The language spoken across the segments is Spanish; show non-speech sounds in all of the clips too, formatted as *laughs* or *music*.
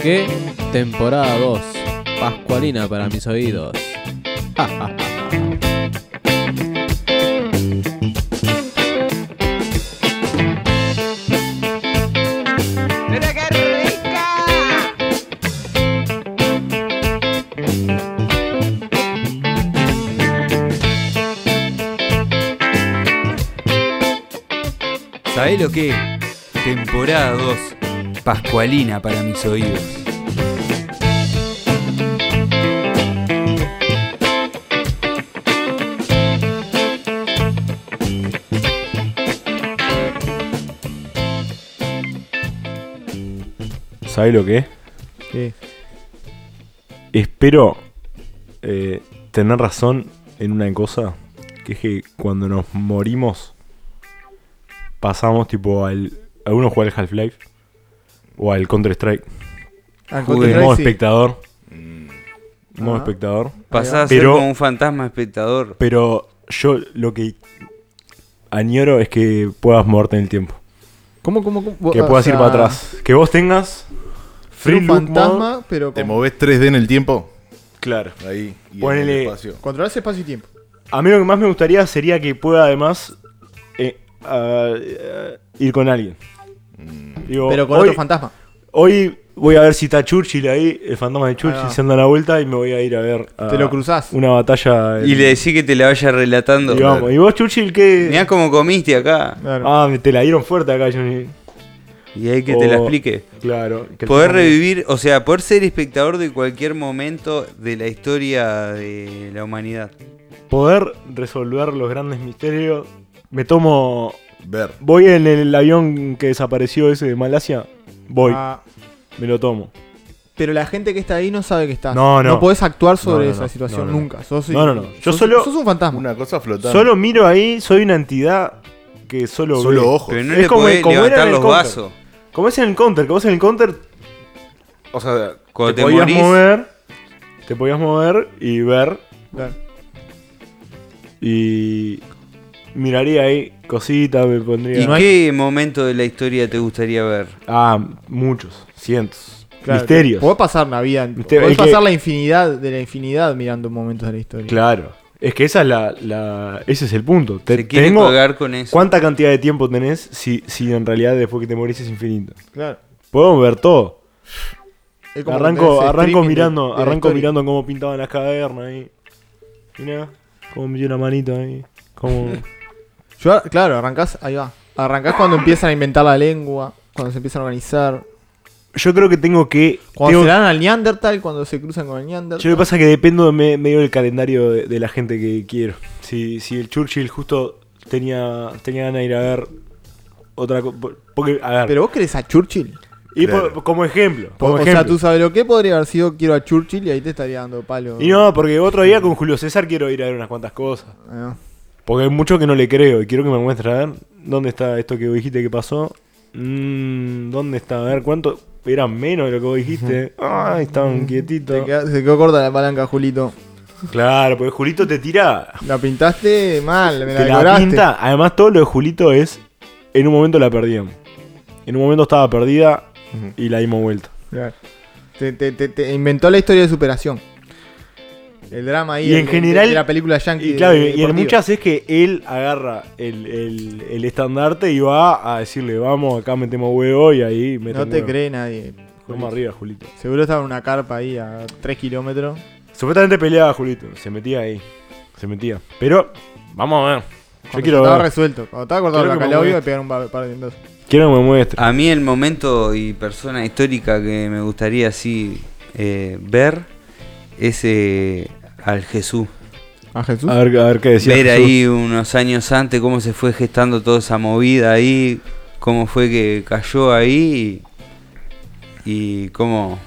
¿Sabe lo que? Temporada 2. Pascualina para mis oídos. Ja, ja, ja. ¡Mira qué rica! ¿Sabés lo que? Temporada 2. Pascualina para mis oídos. ¿Sabes lo que es? ¿Qué? Espero eh, tener razón en una cosa, que es que cuando nos morimos pasamos tipo al... Algunos juega al Half-Life o al Counter-Strike. Ah, Jugué En modo sí. espectador. Modo Ah. espectador. Pasás a ser Pero- como un fantasma espectador. Pero yo lo que añoro es que puedas moverte en el tiempo. ¿Cómo, cómo, cómo? Que O puedas ir para atrás. Que vos tengas free un look fantasma, mode. pero ¿Te con... moves 3D en el tiempo? Claro. Ahí. Y en Ponele- el espacio. controlar ese espacio y tiempo. A mí lo que más me gustaría sería que pueda además eh, ah, eh, ir con alguien. Digo, Pero con hoy, otro fantasma. hoy voy a ver si está Churchill ahí, el fantasma de Churchill, se anda a la vuelta y me voy a ir a ver a Te lo cruzás. una batalla. en- Y le decís que te la vaya relatando. y vamos. ¿Y vos, Churchill, qué? Mirá cómo comiste acá. Claro. Ah, me- te la dieron fuerte acá, Johnny. Y hay que te la explique. Claro. que Poder revivir, o sea, poder ser espectador de cualquier momento de la historia de la humanidad. Poder resolver los grandes misterios. Me tomo. Ver. Voy en el avión que desapareció ese de Malasia. Voy, Ah, me lo tomo. pero la gente que está ahí no sabe que estás. No, no. No podés actuar sobre No, no, esa no. situación No, no, no. nunca. Sos, No, no, no. Yo sos- solo- Sos un fantasma. Una cosa flotando. Solo miro ahí, soy una entidad que solo. Solo ve. ojos. Pero no Es le como- podés como era levantar en el los Counter. vasos. Como es en el counter, como es en el counter. O sea, Cuando te, te podías morís. mover. Te podías mover y ver. Claro. Y. Miraría ahí cositas, me pondría. ¿Y qué momento de la historia te gustaría ver? Ah, muchos, cientos. Claro, Misterios. Podés pasar la vida. Mister- podés que- pasar la infinidad de la infinidad mirando momentos de la historia. Claro. Es que esa es la, la- ese es el punto. Te, Se quiere tengo- colgar con eso. ¿Cuánta cantidad de tiempo tenés si, si en realidad después que te morís es infinito? Claro. Podemos ver todo. Arranco, arranco de- mirando, de arranco mirando cómo pintaban las cavernas ahí. Mirá, cómo metió una manito ahí. Cómo... *laughs* Yo, claro, arrancás, ahí va. Arrancás cuando empiezan a inventar la lengua, cuando se empiezan a organizar. Yo creo que tengo que. Cuando tengo- se dan al Neandertal, cuando se cruzan con el Neandertal. Yo lo que pasa es que dependo de me- medio del calendario de, de la gente que quiero. Si, si el Churchill justo tenía, tenía ganas de ir a ver otra cosa. Pero vos querés a Churchill. y Claro. por- como ejemplo. O sea, tú sabes lo que podría haber sido quiero a Churchill y ahí te estaría dando palo. Y no, porque otro día con Julio César quiero ir a ver unas cuantas cosas. Ah, Porque hay mucho que no le creo y quiero que me muestre a ver dónde está esto que vos dijiste que pasó. Mm, ¿Dónde está? A ver, ¿cuánto? Eran menos de lo que vos dijiste. Ay, estaban quietitos. se quedó corta la palanca, Julito. Claro, porque Julito te tira. La pintaste mal, me la Te la pinta. Además, todo lo de Julito es. En un momento la perdíamos. En un momento estaba perdida y la dimos vuelta. Claro. Te, te- te- te inventó la historia de superación. El drama ahí Y en general- de la película Yankee. Y claro, y- y en muchas es que él agarra el, el- el estandarte y va a decirle, vamos, acá metemos huevo y ahí No metemos te huevo. cree nadie. Vamos arriba, Julito. Seguro estaba en una carpa ahí a 3 kilómetros. Supuestamente peleaba Julito, se metía ahí. Se metía. Pero, vamos a ver. Yo quiero estaba ver. resuelto. Cuando estaba cortado me bacalao iba a pegar un par de dientos. Quiero que me muestre. A mí el momento y persona histórica que me gustaría así eh, ver es eh, al Jesús. ¿A Jesús? A ver, a ver qué decía. ver Jesús. ahí unos años antes cómo se fue gestando toda esa movida ahí, cómo fue que cayó ahí y, y cómo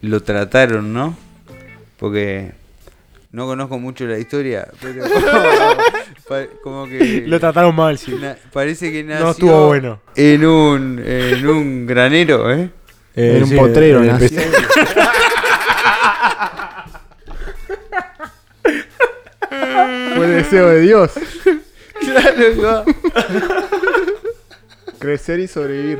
lo trataron, ¿no? Porque no conozco mucho la historia, pero *laughs* como que Lo trataron mal, sí. na- parece que nació No estuvo bueno. en un en un granero, ¿eh? Eh, en un sí, potrero en el nació. *laughs* *laughs* Fue el deseo de Dios. *laughs* *laughs* Crecer y sobrevivir.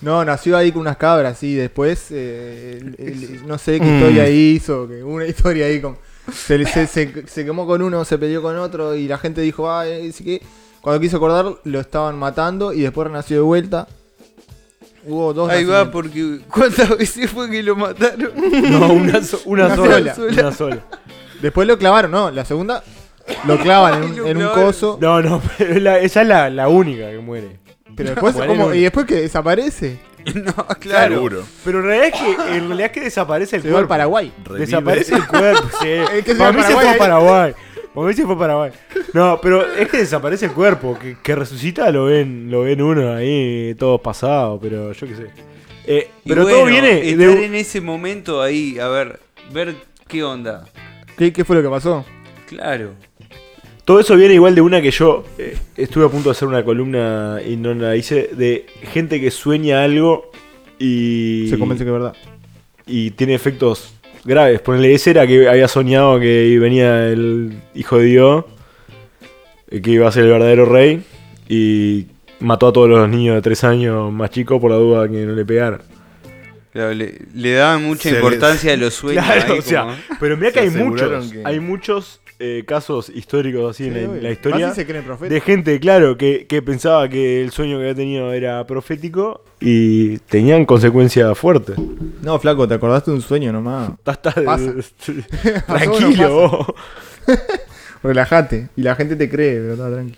No, nació ahí con unas cabras, y después, eh, el- el- no sé qué historia hizo, que una historia ahí con... Se, se, se- se quemó con uno, se peleó con otro, y la gente dijo, ah, sí que... Cuando quiso acordar, lo estaban matando, y después renació de vuelta. Hubo dos Ahí va, porque ¿cuántas veces fue que lo mataron? No, una, so- una Una sola. sola. Una sola. Después lo clavaron, ¿no? La segunda lo clavan en un, Lo en un clavaron. coso, No, no, pero la- esa es la, la única que muere. pero después, ¿cómo? ¿Y después que desaparece? *laughs* no, claro. Seguro. Pero en realidad es que, en realidad es que desaparece el Se va al cuerpo. Paraguay. Revive. Desaparece el cuerpo, sí. *laughs* Es que se Para mí se fue a Paraguay. Paraguay. Mí se fue Paraguay. No, pero es que desaparece el cuerpo. Que, que resucita lo ven, lo ven uno ahí, todo pasado, pero yo qué sé. Eh, pero bueno, todo viene estar de... en ese momento ahí, a ver, ver qué onda. ¿Qué, qué fue lo que pasó? Claro. Todo eso viene igual de una que yo eh, estuve a punto de hacer una columna y no la hice, de gente que sueña algo y... Se convence que es verdad. y tiene efectos graves. Ponele, ese era que había soñado que venía el hijo de Dios, eh, que iba a ser el verdadero rey, y mató a todos los niños de tres años más chicos por la duda que no le pegaran. Claro, le, le daban mucha Se importancia a los sueños. Claro, ahí o sea, como- pero mira Se que hay muchos, que- hay muchos eh, casos históricos así en, la, en la historia. Se creen. De gente, claro, que, que pensaba que el sueño que había tenido era profético y tenían consecuencias fuertes. No, flaco, te acordaste de un sueño nomás. Estás-. Tranquilo, vos. Relájate. Y la gente te cree, pero está tranqui.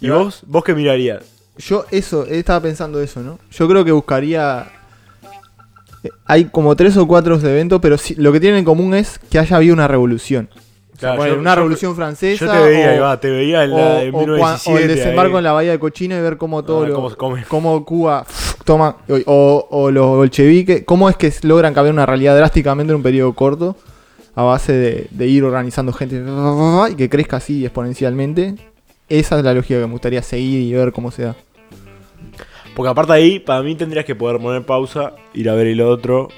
¿Y vos? ¿Vos qué mirarías? Yo eso, estaba pensando eso, ¿no? Yo creo que buscaría... eh, Hay como tres o cuatro eventos, pero sí- lo que tienen en común es que haya habido una revolución. O sea, Claro, yo- una yo- revolución francesa. Yo te veía, o, va, te veía en la de o cua- 1917. o el desembarco ahí. en la bahía de Cochino y ver cómo todo Ah, lo, cómo come. cómo Cuba toma o los bolcheviques, cómo es que logran cambiar una realidad drásticamente en un periodo corto a base de, de ir organizando gente y que crezca así exponencialmente. Esa es la lógica que me gustaría seguir y ver cómo se da. Porque aparte ahí, para mí tendrías que poder poner pausa, ir a ver el otro,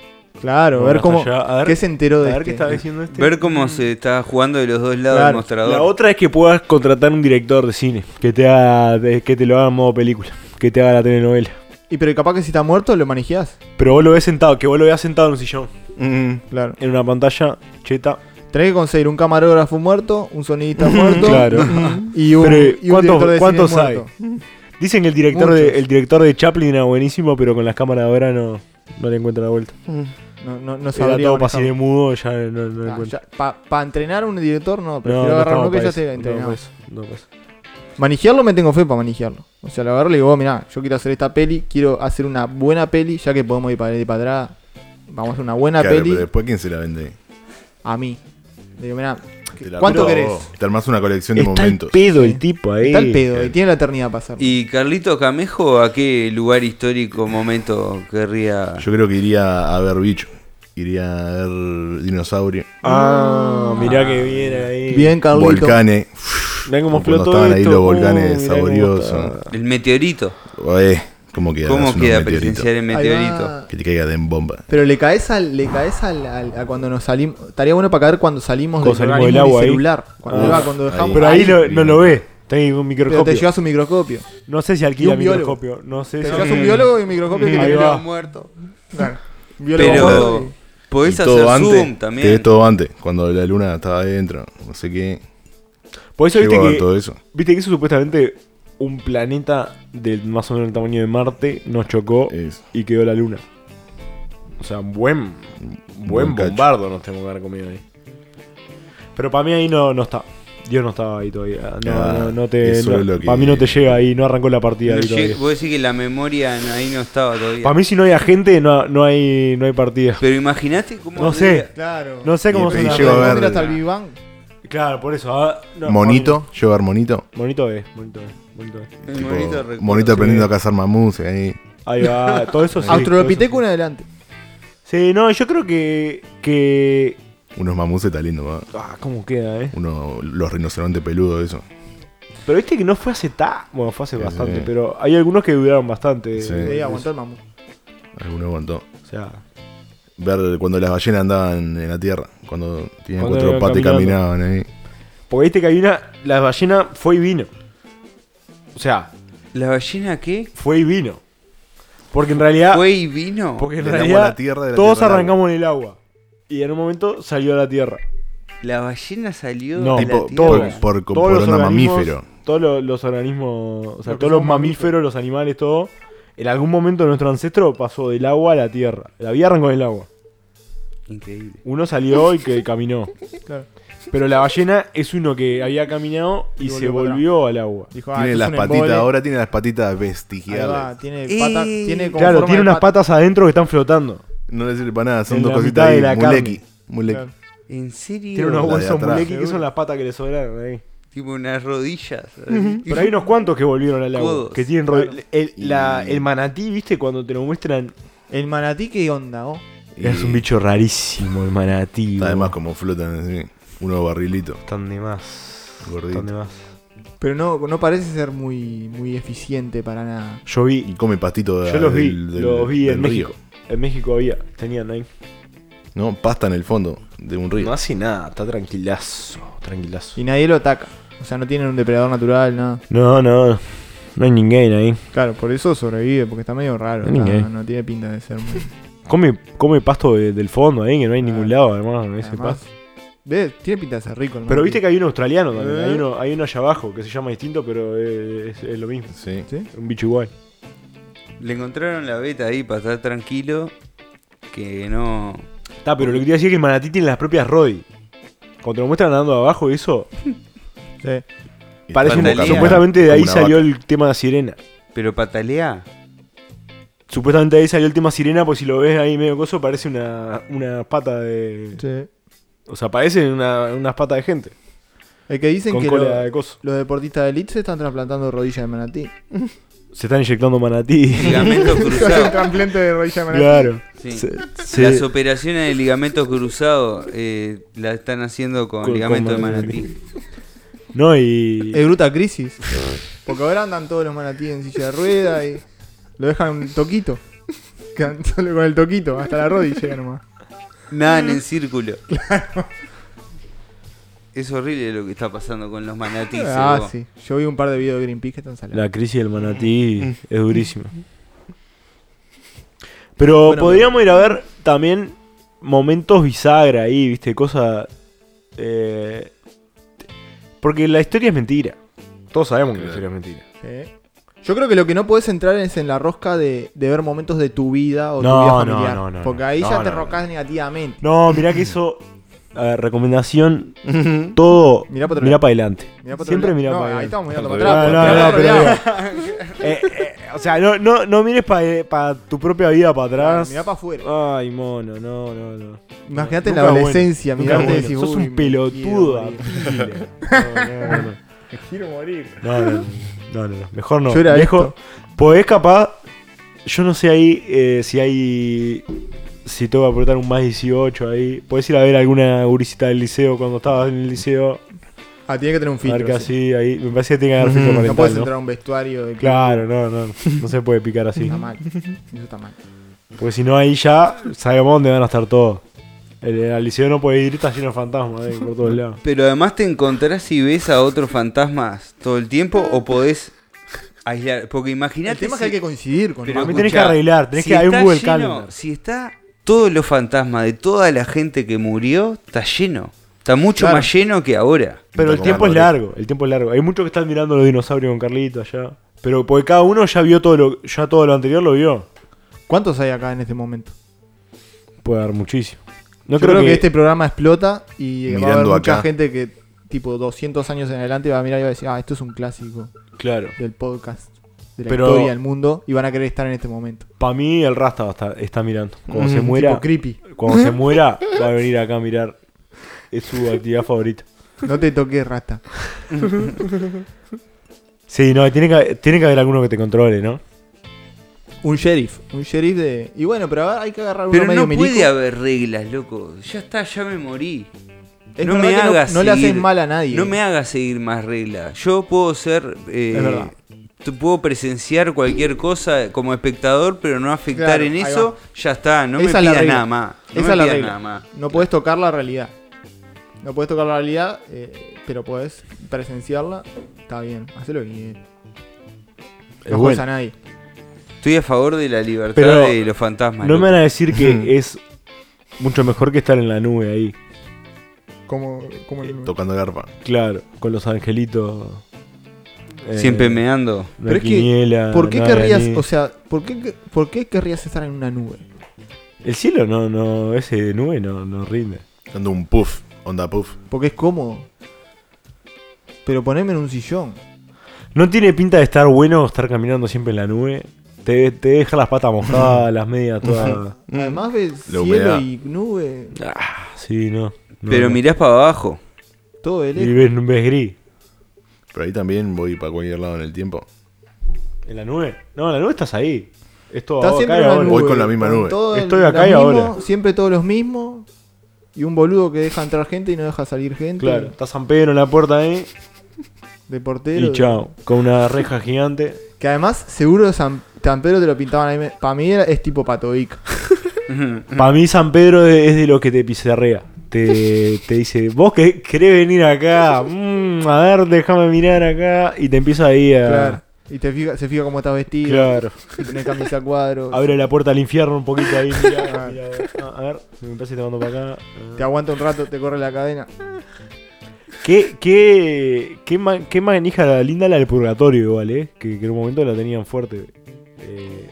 Claro, ver cómo allá. A ver- qué se enteró a de ver qué este. diciendo este. ver cómo se está jugando de los dos lados Claro. del mostrador. La otra es que puedas contratar un director de cine que te haga, que te lo haga en modo película, que te haga la telenovela. Y pero capaz que si está muerto lo manejías. Pero vos lo ves sentado, que vos lo veas sentado en un sillón, Mm, Claro. en una pantalla cheta. Tenés que conseguir un camarógrafo muerto, un sonidista muerto Claro. *laughs* *laughs* y un, Pero, y un ¿cuántos- director de cuántos cine hay? muerto. Dicen que el director, de, el director de Chaplin era buenísimo, pero con las cámaras de ahora no, no le encuentra la vuelta. No, no, no Era sabría todo manejar. así de mudo, ya no, no le Ah, entrenar a un director, no, prefiero no agarrar uno que ya esté entrenado. no pa' eso. Manejarlo me tengo fe para manejarlo. O sea, lo agarro y le digo, "Oh, mirá, yo quiero hacer esta peli, quiero hacer una buena peli, ya que podemos ir para adelante y para atrás. Vamos a hacer una buena claro, peli pero después ¿quién se la vende? a mí. Le digo, mirá, ¿cuánto vendo querés? Te armás una colección de Está el momentos. pedo el tipo ahí. Está el pedo y tiene la eternidad para hacerlo. ¿Y Carlito Camejo a qué lugar histórico, momento querría? Yo creo que iría a ver bicho. Iría a ver dinosaurio. Ah, mirá que viene ahí. Bien, Carlito. Volcanes. Mirá cómo explotó estaban ahí esto. los Uh, volcanes cómo saboriosos. El meteorito. Oye, ¿Cómo queda? ¿Cómo queda presenciar el Ahí meteorito? Que te caiga de bomba. Pero le caes al, le caes al, al- a cuando nos salimos. Estaría bueno para caer cuando salimos Cuando del salimos del agua ahí. celular. Cuando, Ah, cuando ahí. dejamos. Pero ahí ahí, lo- no lo ve. Ahí con un pero te microscopio. llevas un microscopio. No sé si Y alquila un biólogo. microscopio. No sé Te si. llevas un biólogo y un microscopio que Ahí te muerto. Claro. Un biólogo Pero muerto podés hacer todo zoom antes. Te ves también. todo antes. Cuando la luna estaba adentro. No sé qué. Por eso viste que, todo eso. viste que eso supuestamente un planeta del más o menos el tamaño de Marte nos chocó Es y quedó la luna. O sea, un buen, buen Buen bombardo nos tenemos que haber comido ahí. Pero para mí ahí no, no está. Dios no estaba ahí todavía. No, Ah, no, no te, no- que- Para mí no te llega ahí, no arrancó la partida No ahí lleg- todavía. vos decís que la memoria no- ahí no estaba todavía. Para mí si no hay agente no, no hay no hay partida. Pero imaginaste cómo. No sé. Claro. No sé cómo ver- hasta el Big Bang. Claro, por eso. ah, no, monito. Ver monito. Monito es, monito es, monito es. Tipo, monito recuerdo. monito aprendiendo sí. a cazar mamuts. Ahí. Ahí va, todo eso *laughs* sí. en adelante. sí. Sí, no, yo creo que. que Unos mamuts está lindo. va. ah, ¿cómo queda, eh? Uno, los rinocerontes peludos, eso. Pero viste que no fue hace ta. Bueno, fue hace Sí, bastante, sí. pero hay algunos que duraron bastante. Sí. Sí, aguantó el mamut. Alguno aguantó. O sea, Ver cuando las ballenas andaban en la tierra. Cuando tenían Cuando cuatro patas y caminaban ahí. Porque viste que hay una. La ballena fue y vino. O sea, ¿La ballena qué? fue y vino. Porque en realidad. ¿Fue y vino? porque en realidad. la tierra, de la todos tierra arrancamos en el agua. Y en un momento salió a la tierra. ¿La ballena salió No, de Tipo, la tierra? todos. por, por, todos por los mamífero. Todos los, los organismos. O sea, Lo todos los mamíferos, los animales, todo. En algún momento nuestro ancestro pasó del agua a la tierra. La vida arrancó en el agua. Increíble. Uno salió y que caminó. *laughs* Claro. Pero la ballena es uno que había caminado y, Y se volvió al agua. Dijo, ah, Tiene las patitas, ahora tiene las patitas Ahí va, vestigiales. tiene Eh, tiene como Claro, tiene unas pata. patas adentro que están flotando. No le sirve para nada, son En dos la cositas mitad de ahí. la Mulequi. carne. Mulequi. Claro. ¿En serio? Tiene unos La de huesos atrás. mulequi que son las patas que le sobraron ahí. Tipo unas rodillas. Pero hay unos cuantos que volvieron al agua. Codos. Que tienen ro- el, la- Y- el manatí, viste, cuando te lo muestran. El manatí, ¿qué onda? Oh? Y Es un bicho rarísimo el manatí. Además, boludo. como flotan así. Unos barrilitos. Están de más. Gorditos. Están de más. Pero no, no parece ser muy, muy eficiente para nada. Yo Y vi. come pastito de, Yo los vi. los vi en del México. En México había. Tenían ahí. No, pasta en el fondo de un río. No hace nada. Está tranquilazo. Tranquilazo. Y nadie lo ataca. O sea, no tienen un depredador natural, nada. No, no. No hay ninguém ahí. Claro, por eso sobrevive, porque está medio raro. No, no tiene pinta de ser muy. *laughs* Come, come pasto de- del fondo ahí, que no hay en ningún lado, además. Ese Además, pasto. ve, tiene pinta de ser rico. Pero viste que hay uno australiano también. Eh. Hay, uno, hay uno allá abajo que se llama distinto, pero es, es lo mismo. Sí. ¿Sí? Un bicho igual. Le encontraron la beta ahí para estar tranquilo. Que no. Está, pero lo que te iba a decir es que el manatí tiene las propias Roddy. Cuando te lo muestran andando abajo, eso. *laughs* Sí. Y Parece un- supuestamente de ahí salió vaca. el tema de sirena. Pero patalea. Supuestamente de ahí salió el tema sirena, pues si lo ves ahí medio coso, parece una, una pata de. Sí. O sea, parece una, unas patas de gente. El que dicen con que cola lo- de coso. los deportistas de elite se están trasplantando rodillas de manatí. *laughs* Se están inyectando manatí. *laughs* Ligamento *laughs* Hacen cruzado. trasplante de rodilla de manatí. claro. Sí. Se- se- Las operaciones de ligamento cruzado eh, las están haciendo con, Con- ligamento con de manatí. manatí. *laughs* no, y. Es bruta crisis. Porque ahora andan todos los manatíes en silla de rueda y lo dejan toquito. Quedan solo con el toquito, hasta la rodilla nomás. Nadan en círculo. Es horrible lo que está pasando con los manatíes. Ah, sí. Yo vi un par de videos de Greenpeace que están saliendo. La crisis del manatí *laughs* es durísima. Pero Bueno, podríamos ir a ver también momentos bisagra ahí, viste, cosas. eh, porque la historia es mentira. Todos sabemos que la historia es mentira. Yo creo que lo que no puedes entrar es en la rosca de, de ver momentos de tu vida o No, tu vida no, familiar. no, no, porque no. ahí No, ya te no, rocas negativamente. No, mirá que eso. *laughs* A ver, recomendación: todo. Mirá para Mirá lado. para adelante. Mirá otro Siempre mirá no, para ahí adelante. estamos mirando para atrás. No, no, mirá no, otro *laughs* Eh, eh, o sea, no, no, no mires para tu propia vida para atrás. Mirá para afuera. Ay, mono, no, no, no. Imagínate la bueno, adolescencia, nunca mirarte y bueno. Sos "Uy, un me pelotudo. quiero morir". Apile. *laughs* No, no, no. Me quiero morir. No, no, no, no, no, Mejor no. Yo era Viejo, esto. podés capaz. Yo no sé ahí eh, si hay. Si tengo que apretar un más 18 ahí. Podés ir a ver alguna gurisita del liceo cuando estabas en el liceo. Ah, tiene que tener un A ver filtro. que sí. así, ahí. Me parece que tiene que haber *laughs* filtro No parental, puedes ¿no? entrar a un vestuario de Claro, no, no. No se puede picar así. *laughs* Está mal. Eso está mal. Porque si no, ahí ya sabemos dónde van a estar todos. El, el liceo no puede ir, está lleno de fantasmas ahí por todos lados. Pero además te encontrás y ves a otros fantasmas todo el tiempo o podés aislar. Porque El imagínate. tema es que hay que coincidir con pero A mí el- tenés que escuchá, arreglar, tenés si que hay un Google lleno- Calendar. Si está todos los fantasmas de toda la gente que murió, está lleno. Está mucho Claro. más lleno que ahora. Pero el tiempo es largo, el tiempo es largo. Hay muchos que están mirando los dinosaurios con Carlito allá. Pero porque cada uno ya vio todo lo, ya todo lo anterior lo vio. ¿Cuántos hay acá en este momento? Puede haber muchísimo. No Yo creo, que... este programa explota y va a haber mucha acá. gente que, tipo, 200 años en adelante va a mirar y va a decir, ah, esto es un clásico Claro. del podcast, de la Pero- historia del mundo, y van a querer estar en este momento. Para mí el Rasta va a estar- está mirando. Cuando se Mm, muera, Tipo creepy. cuando se *laughs* muera, va a venir acá a mirar. Es su actividad favorita. No te toques, rata. *laughs* Sí, no, tiene que, tiene que haber alguno que te controle, ¿no? Un sheriff. Un sheriff de. Y bueno, pero ahora hay que agarrar uno Pero medio no milico. puede haber reglas, loco. Ya está, ya me morí. Es no verdad me que no- hagas no, le haces seguir- mal a nadie. No me hagas seguir más reglas. Yo puedo ser. eh, Es verdad. Puedo presenciar cualquier cosa como espectador, pero no afectar Claro, en eso. va. Ya está, no Esa me pidas nada más. No Esa me es la pidas regla. nada más. No puedes tocar la realidad. No puedes tocar la realidad. eh, pero podés presenciarla, está bien, hacelo bien. Es No bueno. a nadie. Estoy a favor de la libertad Pero de los fantasmas. No me van a decir que *laughs* es mucho mejor que estar en la nube ahí. Como, como el- Tocando el arpa. Claro, con los angelitos. Eh, Siempre meando. Pero es que, ¿Por qué querrías, o sea, ¿por qué, por qué querrías estar en una nube? El cielo no, no, ese de nube no, no rinde. Dando un puff. Onda puff. Porque es cómodo. Pero poneme en un sillón. No tiene pinta de estar bueno estar caminando siempre en la nube. Te, te deja las patas mojadas, las medias todas. *laughs* Además ves La cielo humedad. y nube, Ah, sí, no. no, Pero no. mirás para abajo. todo de Y ves, ves gris. Pero ahí también voy para cualquier lado en el tiempo. ¿En la nube? No, en la nube estás ahí. Es todo Estás acá siempre y en ahora. nube. Voy con la misma nube. todo Estoy acá y mismo, ahora. Siempre todos los mismos. Y un boludo que deja entrar gente y no deja salir gente. Claro, está San Pedro en la puerta ahí. De portero. Y chao. Con una reja gigante. Que además, seguro San, San Pedro te lo pintaban ahí. Para mí era- es tipo Patovic. Para mí San Pedro es es de lo que te pizarrea. Te, te dice, vos que querés venir acá, Mm, a ver, déjame mirar acá. Y te empieza ahí a... Claro. Y te fija, se fija cómo estás vestido. Claro. Si tenés camisa a cuadros. Abre la puerta al infierno un poquito ahí. mirá, mirá, ah, a ver, me parece que te mando para acá. Te aguanta un rato, te corre la cadena. ¿Qué, qué, qué, ma- qué manija linda la del purgatorio igual, eh? Que, que en un momento la tenían fuerte. Eh,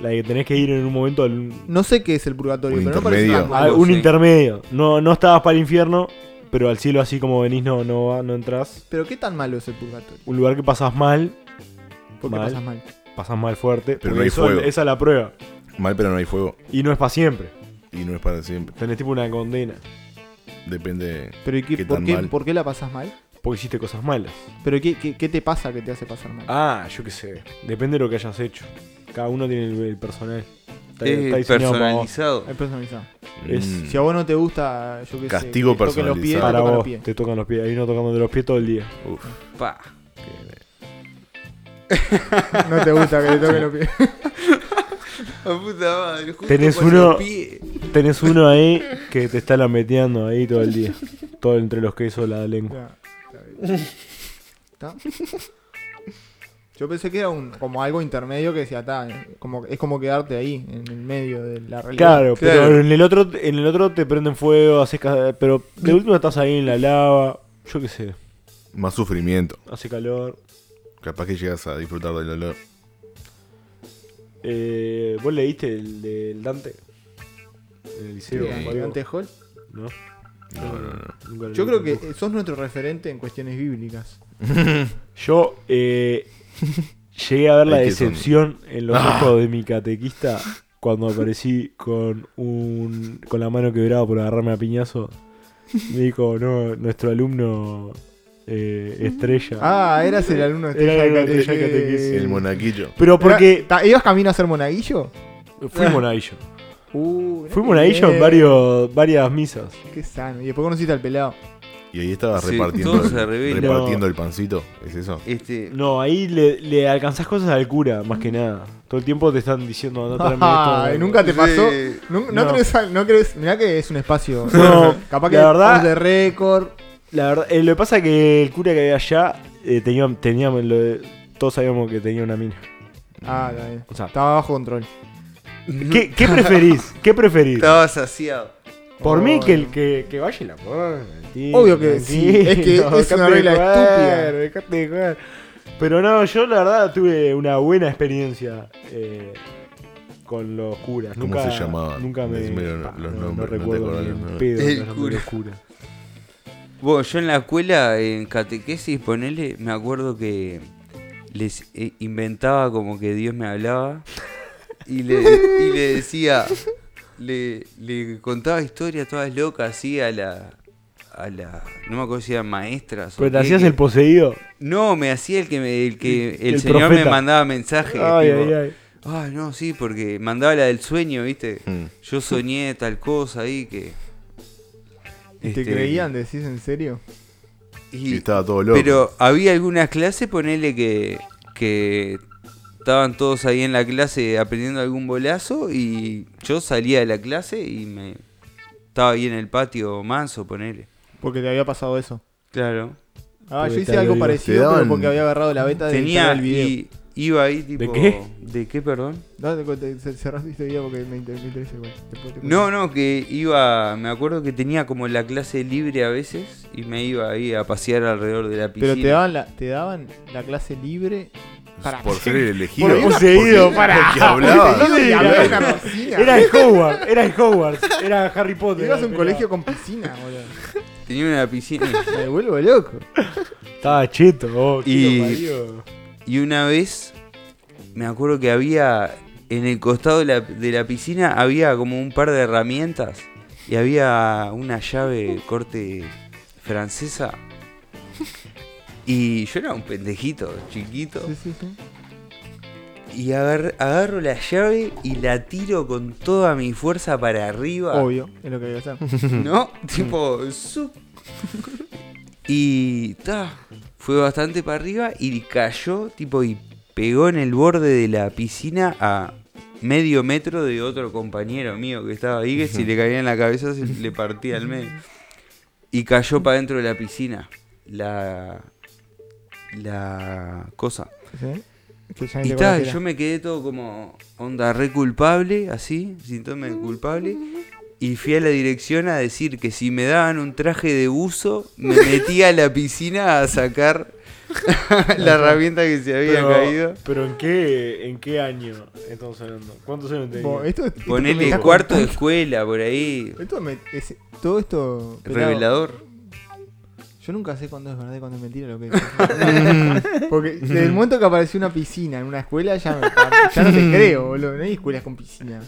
la que tenés que ir en un momento al, No sé qué es el purgatorio, Un pero no parece intermedio. tan a malo. Algo, un sí. intermedio. No, no estabas para el infierno, pero al cielo así como venís no, no, va- no entras. Pero qué tan malo es el purgatorio. Un lugar que pasas mal, ¿Por qué Mal. pasas mal? pasas mal fuerte. Pero no hay eso- fuego. Esa es la prueba. Mal, pero no hay fuego. Y no es para siempre. Y no es para siempre. Tenés tipo una condena. Depende. Pero ¿y qué, ¿Qué por, tan qué, mal? por qué la pasas mal? Porque hiciste cosas malas. ¿Pero qué, qué, qué te pasa que te hace pasar mal? Ah, yo qué sé. Depende de lo que hayas hecho. Cada uno tiene el, el personal. Está, Es está diseñado para vos. personalizado. Es personalizado. Es- Mm. Si a vos no te gusta, yo qué Castigo sé, que te toquen los pies, te. Para tocan los vos, pies. te tocan los pies. Hay uno tocando de los pies todo el día. Uf. Pa. *laughs* No te gusta que te toquen los pies. La *laughs* puta madre, justo Tenés por uno- los pies. Tenés uno ahí que te está lameteando ahí todo el día. *laughs* Todo entre los quesos, la lengua. Ya, está bien. ¿Está? Yo pensé que era un, como algo intermedio que decía, "Ta, como, es como quedarte ahí, en el medio de la realidad. Claro, Claro. pero en el otro en el otro te prenden fuego, haces pero de último estás ahí en la lava, yo qué sé, Más sufrimiento. hace calor. Capaz que llegas a disfrutar del olor. Eh, ¿Vos leíste el del Dante? En el liceo. Algo? Dante Hall. ¿No? No, no, no. Nunca lo Yo creo que sos nuestro referente en cuestiones bíblicas. *laughs* Yo eh, *laughs* llegué a ver la son- decepción en los Ah. ojos de mi catequista cuando aparecí con un con la mano quebrada por agarrarme a piñazo. Me dijo, no, nuestro alumno eh, estrella. Ah, eras el alumno de Era el alumno estrella de catequesis. El monaguillo. Pero porque Era- ¿Ibas camino a ser monaguillo? fui monaguillo. Uh, Fui monaguillo en varios, varias misas. Qué sano. Y después conociste al pelado. Y ahí estabas Sí, repartiendo, el, repartiendo el pancito. ¿Es eso? Este, No, ahí le, le alcanzás cosas al cura, más que nada. Todo el tiempo te están diciendo, no *laughs* Ay, esto. nunca te pasó. Sí. No, no, No. crees, no crees. Mirá que es un espacio. No, *laughs* capaz que la verdad- the récord. La verdad, eh, lo que pasa es que el cura que había allá eh, tenía, tenía lo de- todos sabíamos que tenía una mina. Ah, está bien. O sea, Estaba bajo control. ¿qué, qué preferís? ¿Qué preferís? estaba saciado. Por mí Oh, que el no. que, que vaya y la ponga. Obvio que sí, es que es *laughs* dejate una de regla joder, estúpida. dejate de joder. Pero no, yo la verdad tuve una buena experiencia eh, con los curas. ¿Cómo nunca, se llamaban? Nunca me. Decime los- pa, los no, nombres, no no te recuerdo acordás ni los en nombres. pedo El de cura. curas. Bueno, yo en la escuela, en catequesis, ponele, me acuerdo que les eh, inventaba como que Dios me hablaba y le, y le decía, le, le contaba historias todas locas así a la, a la, no me acuerdo si eran maestras. Pero te hacías que- el poseído. No, me hacía el que me, el que el, El señor profeta. me mandaba mensajes. Ay, tipo, ay, ay. "Ay, no, sí, porque mandaba la del sueño, ¿viste? Mm. Yo soñé tal cosa ahí que... ¿Y te este, creían? ¿Decís en serio? y- Y estaba todo loco. Pero había algunas clases, ponele que, que estaban todos ahí en la clase aprendiendo algún bolazo y yo salía de la clase y me estaba ahí en el patio manso, ponele. Porque te había pasado eso. Claro. Ah, Porque yo hice algo parecido, pero porque había agarrado la beta de Tenía el video. y iba ahí tipo. qué? ¿De qué, perdón? No, te, te, te- cerraste este video porque me, inter- me interesa igual. No, no, que iba, me acuerdo que tenía como la clase libre a veces y me iba ahí a pasear alrededor de la piscina. Pero te daban la, te daban la clase libre. Para Por ser el elegido. Por poseído, para. Porque hablaba. Sí, era- una piscina. Era en Hogwarts, era en Hogwarts, era Harry Potter. Ibas a un Era- colegio con piscina, boludo. Tenía una piscina. *laughs* Me vuelvo loco. Estaba cheto, oh, Y-. Y una vez me acuerdo que había en el costado de la, de la piscina había como un par de herramientas y había una llave corte francesa. Y yo era un pendejito, chiquito. Sí, sí, sí. Y agar- agarro la llave y la tiro con toda mi fuerza para arriba. Obvio, es lo que había que hacer. *laughs* ¿No? tipo, sup. Y ta, fue bastante para arriba y cayó, tipo, y pegó en el borde de la piscina a medio metro de otro compañero mío que estaba ahí, que si le caía en la cabeza se le partía al medio. Y cayó para dentro de la piscina. La. La cosa. ¿Sí? Y ta, yo me quedé todo como onda re culpable, así, sintiéndome culpable. Y fui a la dirección a decir que si me daban un traje de buzo, me *laughs* metía a la piscina a sacar *laughs* la herramienta que se había Pero, caído. pero ¿en qué, ¿en qué año estamos hablando? ¿Cuántos años era. tenía? Bo, esto, Ponele cuarto de escuela por ahí. Esto me, es- todo esto. pelado, Revelador. Yo nunca sé cuándo es verdad y cuándo es mentira lo que *laughs* dices. *laughs* Porque desde el momento que apareció una piscina en una escuela ya, me- ya no te *laughs* creo, boludo. No hay escuelas con piscina.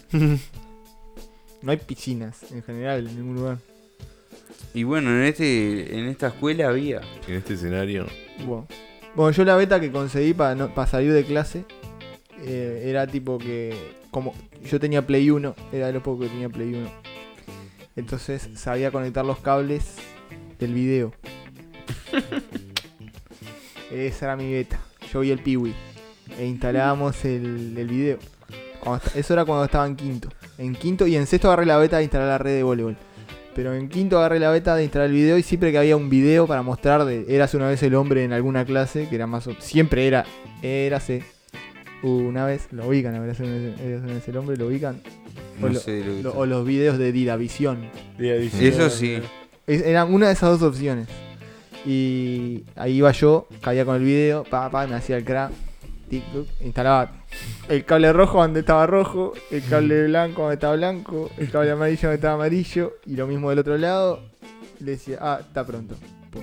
No hay piscinas en general en ningún lugar. Y bueno, en este en esta escuela había. En este escenario. Bueno, Bueno, yo la beta que conseguí para no, para salir de clase eh, era tipo que. Como yo tenía Play 1, era de lo poco que tenía Play 1. Entonces sabía conectar los cables del video. *laughs* Esa era mi beta. Yo vi el Piwi. E instalábamos el, el video. Cuando eso era cuando estaba en quinto. En quinto y en sexto agarré la beta de instalar la red de voleibol. Pero en quinto agarré la beta de instalar el video y siempre que había un video para mostrar de Eras una vez el hombre en alguna clase, que era más o siempre era Érase una vez, lo ubican, Érase una vez, Érase una vez el hombre, lo ubican. No O lo- sé de lo Lo- está- o los videos de Diravisión. Día 19. Eso sí. Es- Eran una de esas dos opciones. Y ahí iba yo, caía con el video, pa, pa, me hacía el crack, instalaba el cable rojo donde estaba rojo, el cable blanco donde estaba blanco, el cable amarillo donde estaba amarillo, y lo mismo del otro lado. Le decía, ah, está pronto. Pum.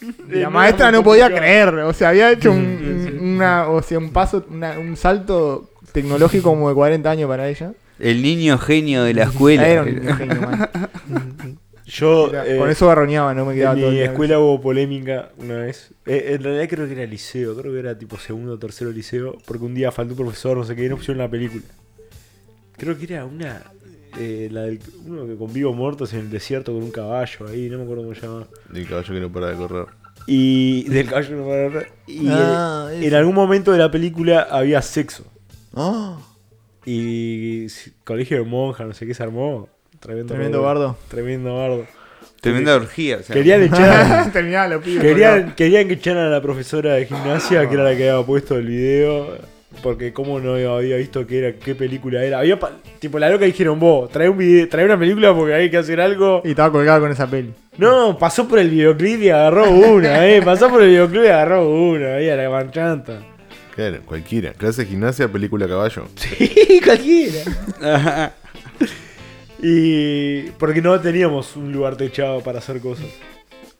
*laughs* Y la maestra no podía creer, o sea, había hecho un, una, o sea, un paso, una- un salto tecnológico como de 40 años para ella. El niño genio de la *laughs* escuela. Era un genio, man. *laughs* Yo, eh, con eso garroñaba, no me quedaba en todo mi escuela hubo polémica una vez. Eh, en realidad creo que era liceo, creo que era tipo segundo o tercero liceo, porque un día faltó un profesor, no sé qué, y no pusieron la película. Creo que era una. eh, la del, uno que con vivo muertos en el desierto con un caballo ahí, no me acuerdo cómo se llama. El caballo que no para de correr. Y *laughs* del caballo no para correr. Y Ah, eh, en algún momento de la película había sexo. Ah, Y colegio de monjas, no sé qué se armó. Tremendo, tremendo bardo. Tremendo bardo. Tremenda orgía. o sea, Querían echar. *laughs* Terminaba pibes. Querían, querían que echaran a la profesora de gimnasia, que era la que había puesto el video, porque como no había visto qué era, qué película era. Había pa- tipo la loca dijeron, vos, trae un video, trae una película porque hay que hacer algo. Y estaba colgado con esa peli. No, pasó por el videoclip y agarró una, eh. Pasó por el videoclip y agarró una, ahí a la manchanta. Claro, cualquiera. Clase de gimnasia, película caballo. Sí, cualquiera. *laughs* Y porque no teníamos un lugar techado para hacer cosas.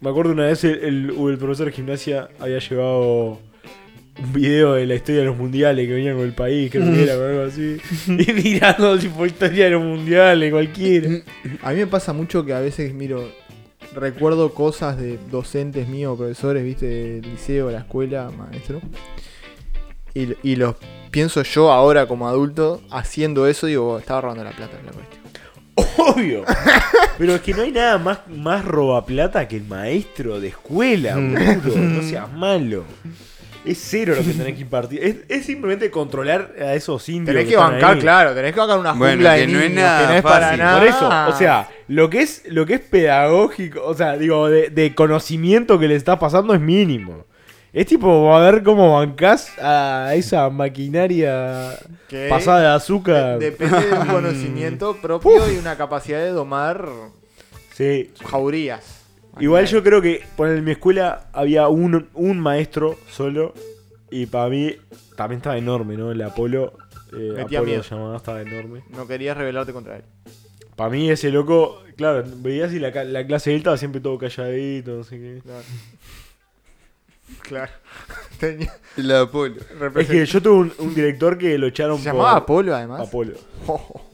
Me acuerdo una vez el, el- el profesor de gimnasia había llevado un video de la historia de los mundiales que venían con el país, creo que era o algo así. *laughs* Y mirando tipo historia de los mundiales, cualquiera. A mí me pasa mucho que a veces miro, recuerdo cosas de docentes míos, profesores, viste, del liceo, la escuela, maestro. Y, y los pienso yo ahora como adulto haciendo eso, digo, "Oh, estaba robando la plata la cuestión. Obvio. Pero es que no hay nada más, más robaplata que el maestro de escuela, boludo. No seas malo. Es cero lo que tenés que impartir. Es, es simplemente controlar a esos indios. Tenés que bancar, ahí. claro, tenés que bancar una Bueno, jungla de que no es nada que no es para nada. Por eso, o sea, lo que es, lo que es pedagógico, o sea, digo, de, de conocimiento que le está pasando es mínimo. Es tipo, a ver cómo bancás a esa maquinaria pasada de azúcar. de- depende de un *laughs* conocimiento propio y una capacidad de domar Sí. jaurías. Igual yo creo que por en mi escuela había un, un maestro solo y para mí también estaba enorme, ¿no? El Apolo, eh, Metía Apolo miedo. estaba enorme. No querías rebelarte contra él. Para mí ese loco, claro, veías y la clase de él estaba siempre todo calladito, no sé qué. Claro. Claro. *laughs* Tenía- El Apolo. Es que yo tuve un, un director que lo echaron Se por... llamaba Apolo, además. Apolo. *laughs*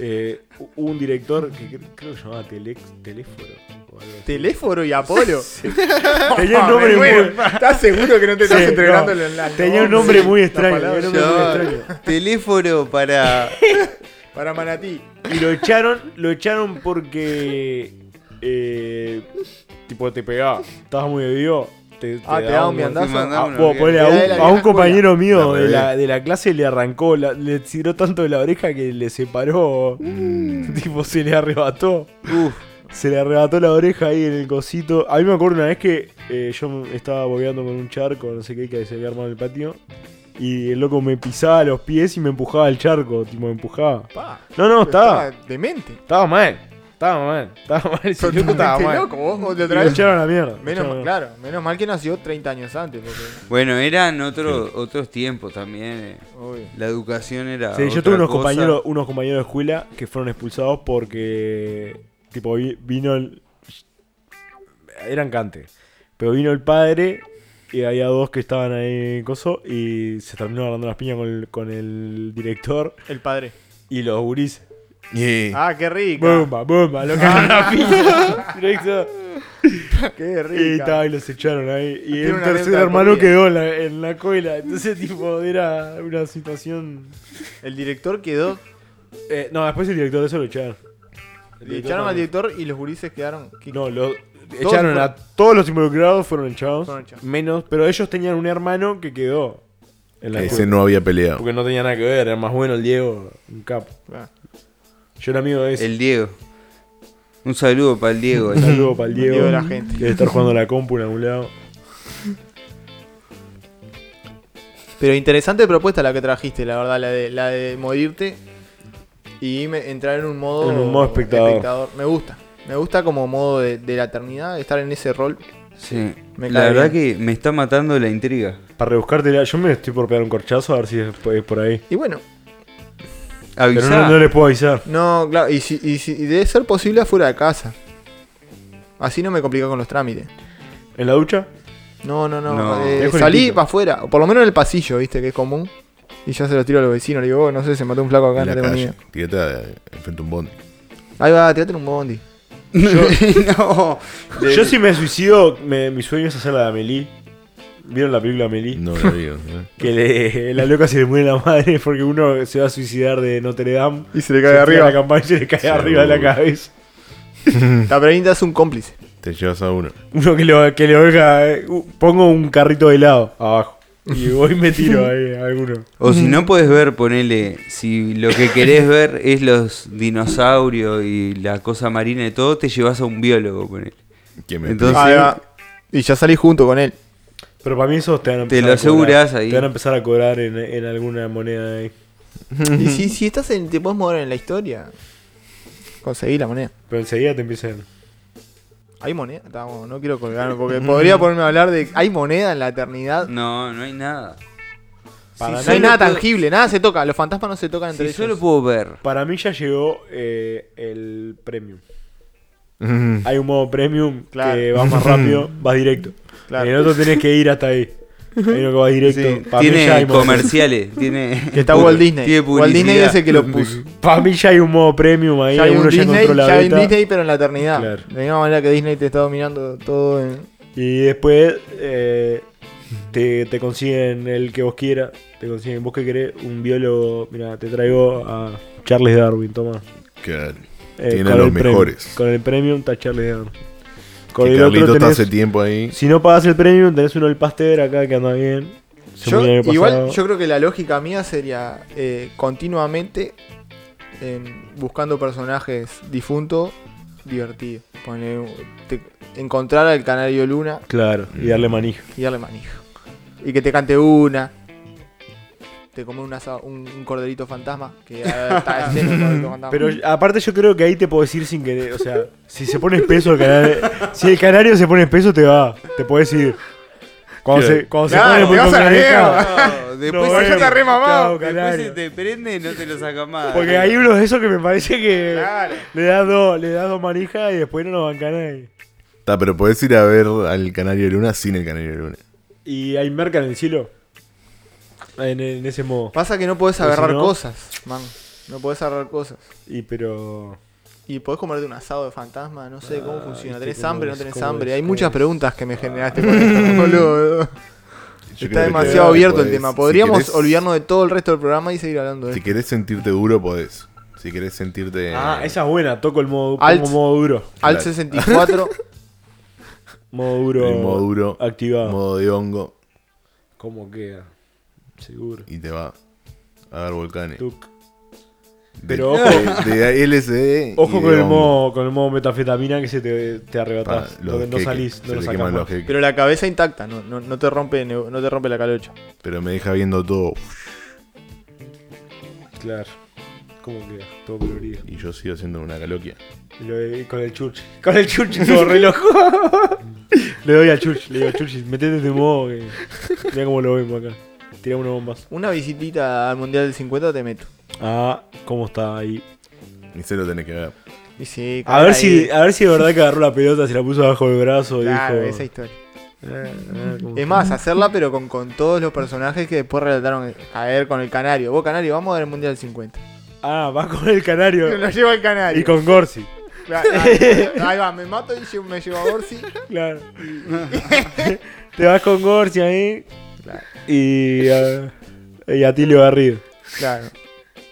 Eh, hubo un director que cre- creo que se llamaba Telex, Teléfono. o algo así. Teléfono y Apolo. *laughs* Tenía un nombre muy... ¿Estás seguro que no te estás Sí, entregando no. el la- Tenía un no, nombre sí, muy la extraño. palabra. nombre muy extraño. Teléfono para. Para Manatí. Y lo echaron, lo echaron porque eh, tipo te pegaba. Estabas muy bebido. Te, Ah, te daba un viandazo. Mandaba A, ponele, a, un, a compañero mío La de la, de la clase le arrancó, la- le tiró tanto de la oreja que le separó. *laughs* tipo, se le arrebató. Uf. Se le arrebató la oreja ahí en el cosito. A mí me acuerdo una vez que eh, yo estaba bobeando con un charco, no sé qué, que se había armado en el patio. Y el loco me pisaba los pies y me empujaba al charco. Tipo, me empujaba. Pa, No, no, estaba. demente. Estaba mal. Estaba mal. Estaba mal. Loco *laughs* estaba mal. loco, vos, de otra vez. echaron a la mierda. Menos, la- claro, menos mal que nació 30 años antes. Porque, Bueno, eran otro, otros tiempos también. eh. obvio. La educación era. Sí, yo tuve unos cosa. compañeros, unos compañeros de escuela que fueron expulsados porque tipo vi- vino el eran cante, pero vino el padre y había dos que estaban ahí en coso y se terminó agarrando las piñas con el, con el director El padre. y los gurises. Ah, qué rico. Bomba, bomba, lo cagaron a piña. Directo. Qué Y, rico. ta, y los echaron ahí. Y Tiene el una tercer hermano comida. quedó en la, en la cola. Entonces, tipo, era una situación. El director quedó. Eh, no, después el director de eso lo echaron. El Le director echaron al también. director y los gurises quedaron. ¿qué- No, lo echaron fueron- a todos los involucrados, fueron echados. Fueron echados. Menos, pero ellos tenían un hermano que quedó en la Ese escuela. no había peleado. Porque no tenía nada que ver, era más bueno el Diego, un capo. Ah. Yo era amigo de ese. El Diego. Un saludo para el Diego. Un saludo para el Diego. Diego de la gente. Debe estar jugando a la compu en algún lado. Pero interesante propuesta la que trajiste, la verdad, la de, la de morirte y me- entrar en un modo, En un modo espectador. Me gusta. Me gusta como modo de, de la eternidad, estar en ese rol. Sí. Me la verdad que me está matando la intriga. Para rebuscarte, yo me estoy por pegar un corchazo a ver si es por ahí. Y bueno, Pero Avisá. no, no les puedo avisar. no, claro, y, si, y, si- y debe ser posible afuera de casa. Así no me complica con los trámites. ¿En la ducha? No, no, no. No. eh, salí para afuera, o por lo menos en el pasillo, viste, que es común. Y ya se lo tiro a los vecinos. Le digo, oh, no sé, se mató un flaco acá, En no la tengo ni calle. idea. Tirate enfrente a un bondi. Ahí va, tirate en un bondi. *laughs* no. de- Yo si me suicido, me- mi sueño es hacer la de Amelie. ¿Vieron la película Amelie? No lo digo. ¿eh? Que le- la loca se le muere la madre porque uno se va a suicidar de Notre Dame. Y se le Se cae tira arriba. la campaña y se le cae arriba de la cabeza. *laughs* La pregunta es un cómplice. Te llevas a uno. Uno que le, que le oiga, eh, pongo un carrito de helado abajo. Y *laughs* voy y me tiro ahí a alguno. O si no puedes ver, ponele, si lo que querés *laughs* ver es los dinosaurios y la cosa marina y todo, te llevas a un biólogo, ponele. ¿Quién me Entonces- va. Y ya salí junto con él. Pero para mí esos te van a Te empezar lo a cobrar. ahí. Te van a empezar a cobrar en, en alguna moneda ahí. Y si, si estás en, te puedes mover en la historia, conseguí la moneda. Pero enseguida te empiezan. ¿Hay moneda? Estamos- no quiero colgarme porque podría ponerme a hablar de. ¿Hay moneda en la eternidad? No, no hay nada. Para no hay nada puedo- tangible, nada se toca. Los fantasmas no se tocan entre Si ellos. solo puedo ver. Para mí ya llegó eh, el premium. Ujú. Hay un modo premium Claro. que va más rápido, *laughs* vas directo. Claro. En el otro tenés que ir hasta ahí. Directo. Sí, ya tiene hay comerciales, *laughs* tiene... Que está Walt Disney. Tiene Walt Disney es el que lo *laughs* puso. Para mí ya hay un modo premium ahí. Ya hay un uno ya Disney, encontró la ya hay un beta. Disney, pero en la eternidad. Claro. De la misma manera que Disney te está dominando todo. En... Y después eh, te, te consiguen el que vos quieras. Te consiguen vos que querés un biólogo. Mira, te traigo a Charles Darwin, toma. Claro. Eh, Tiene con los el premium. mejores. Con el premium está Charles Darwin. Con Que el otro está hace tiempo ahí. Si no pagas el premium, tenés uno del Pasteur acá que anda bien. Yo, igual, yo creo que la lógica mía sería eh, continuamente en- buscando personajes difuntos divertidos. Ponle un- te- encontrar al canario Luna Claro, y darle manija. y darle manija. Y que te cante una. Te come un, asado- un, un corderito fantasma. Que está *laughs* corderito fantasma. Pero aparte yo creo que ahí te puedo decir sin querer, o sea, si se pone espeso el canario, si el canario se pone espeso te va, te puedes ir. Cuando se, cuando Claro, se te pone muy vas a la No, después, No, se, te re mamado. Chao, después canario. se te prende y no te lo saca más. Porque hay uno de esos que me parece que Claro. le das dos, le das dos manijas y después no lo banca nadie. Está, pero podés ir a ver al Canario de Luna sin el Canario de Luna. Y hay merca en el cielo. En, en ese modo. Pasa que no podés si agarrar no- cosas, man. No podés agarrar cosas. Y pero. Y podés comerte un asado de fantasma, no sé cómo Ah, funciona. este, ¿Tenés cómo hambre o no es, tenés cómo hambre? es, Hay cómo muchas es. preguntas que me generaste con esto, *laughs* boludo. Yo Está que demasiado te- abierto el podés- tema. si Podríamos querés- olvidarnos de todo el resto del programa y seguir hablando de Si esto. querés sentirte duro, podés. Si querés sentirte. Ah, esa es buena, toco el modo, Alt. modo duro. Alt claro. 64, *laughs* Modo duro. el modo duro, Activado. modo de hongo, ¿Cómo queda? Seguro. y te va a dar volcanes. Tuc. De- Pero *laughs* ojo- de, Ojo de con el, modo, con el modo metafetamina que se te, te Pa, arrebatás. los no, no queques, salís, se no lo sacás los pero la cabeza intacta, no, no, no te rompe no te rompe la calocha. Pero me deja viendo todo. Claro. ¿Cómo queda? Todo colorido. Y yo sigo haciendo una caloquia. Y con el church. Con el church *laughs* todo re loco. *laughs* le doy al church, le digo church, metete de modo que. Mira cómo lo vemos acá. Tira una bombas. Una visitita al Mundial del 50 te meto. Ah, ¿cómo está ahí? Y se lo tenés que ver. Y sí, A ver si, a ver si de verdad que *laughs* agarró la pelota, se la puso abajo del brazo y Claro, dijo. esa historia. "Eh, eh, ¿cómo Es más, hacerla pero con, con todos los personajes que después relataron caer con el canario. Vos, canario, vamos a ver el Mundial del 50. Ah, va con el canario. *laughs* Lo llevo al canario. y con Gorsi. Claro, ahí, *laughs* ahí va, me mato y me llevo a Orsi. Claro. Te vas con Gorsi ahí. Claro. Y, a- y Atilio Garrido. Claro.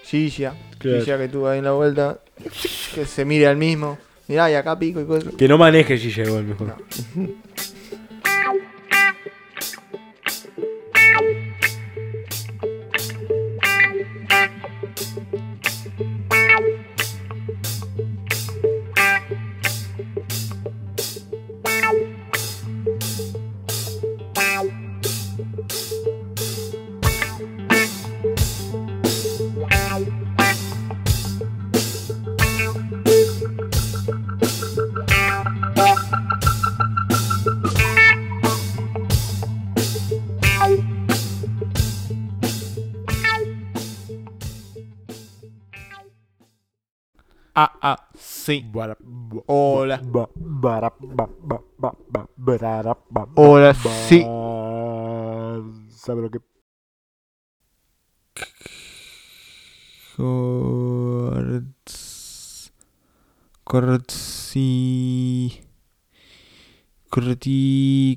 Gilla. Claro. Gilla que tuvo ahí en la vuelta. Que se mire al mismo. Mirá, y acá pico y cosas. Que no maneje Gigi igual mejor. Sí. Hola. Hola, sí. ¿Sabe lo que? Corts. Cortsi. Corti.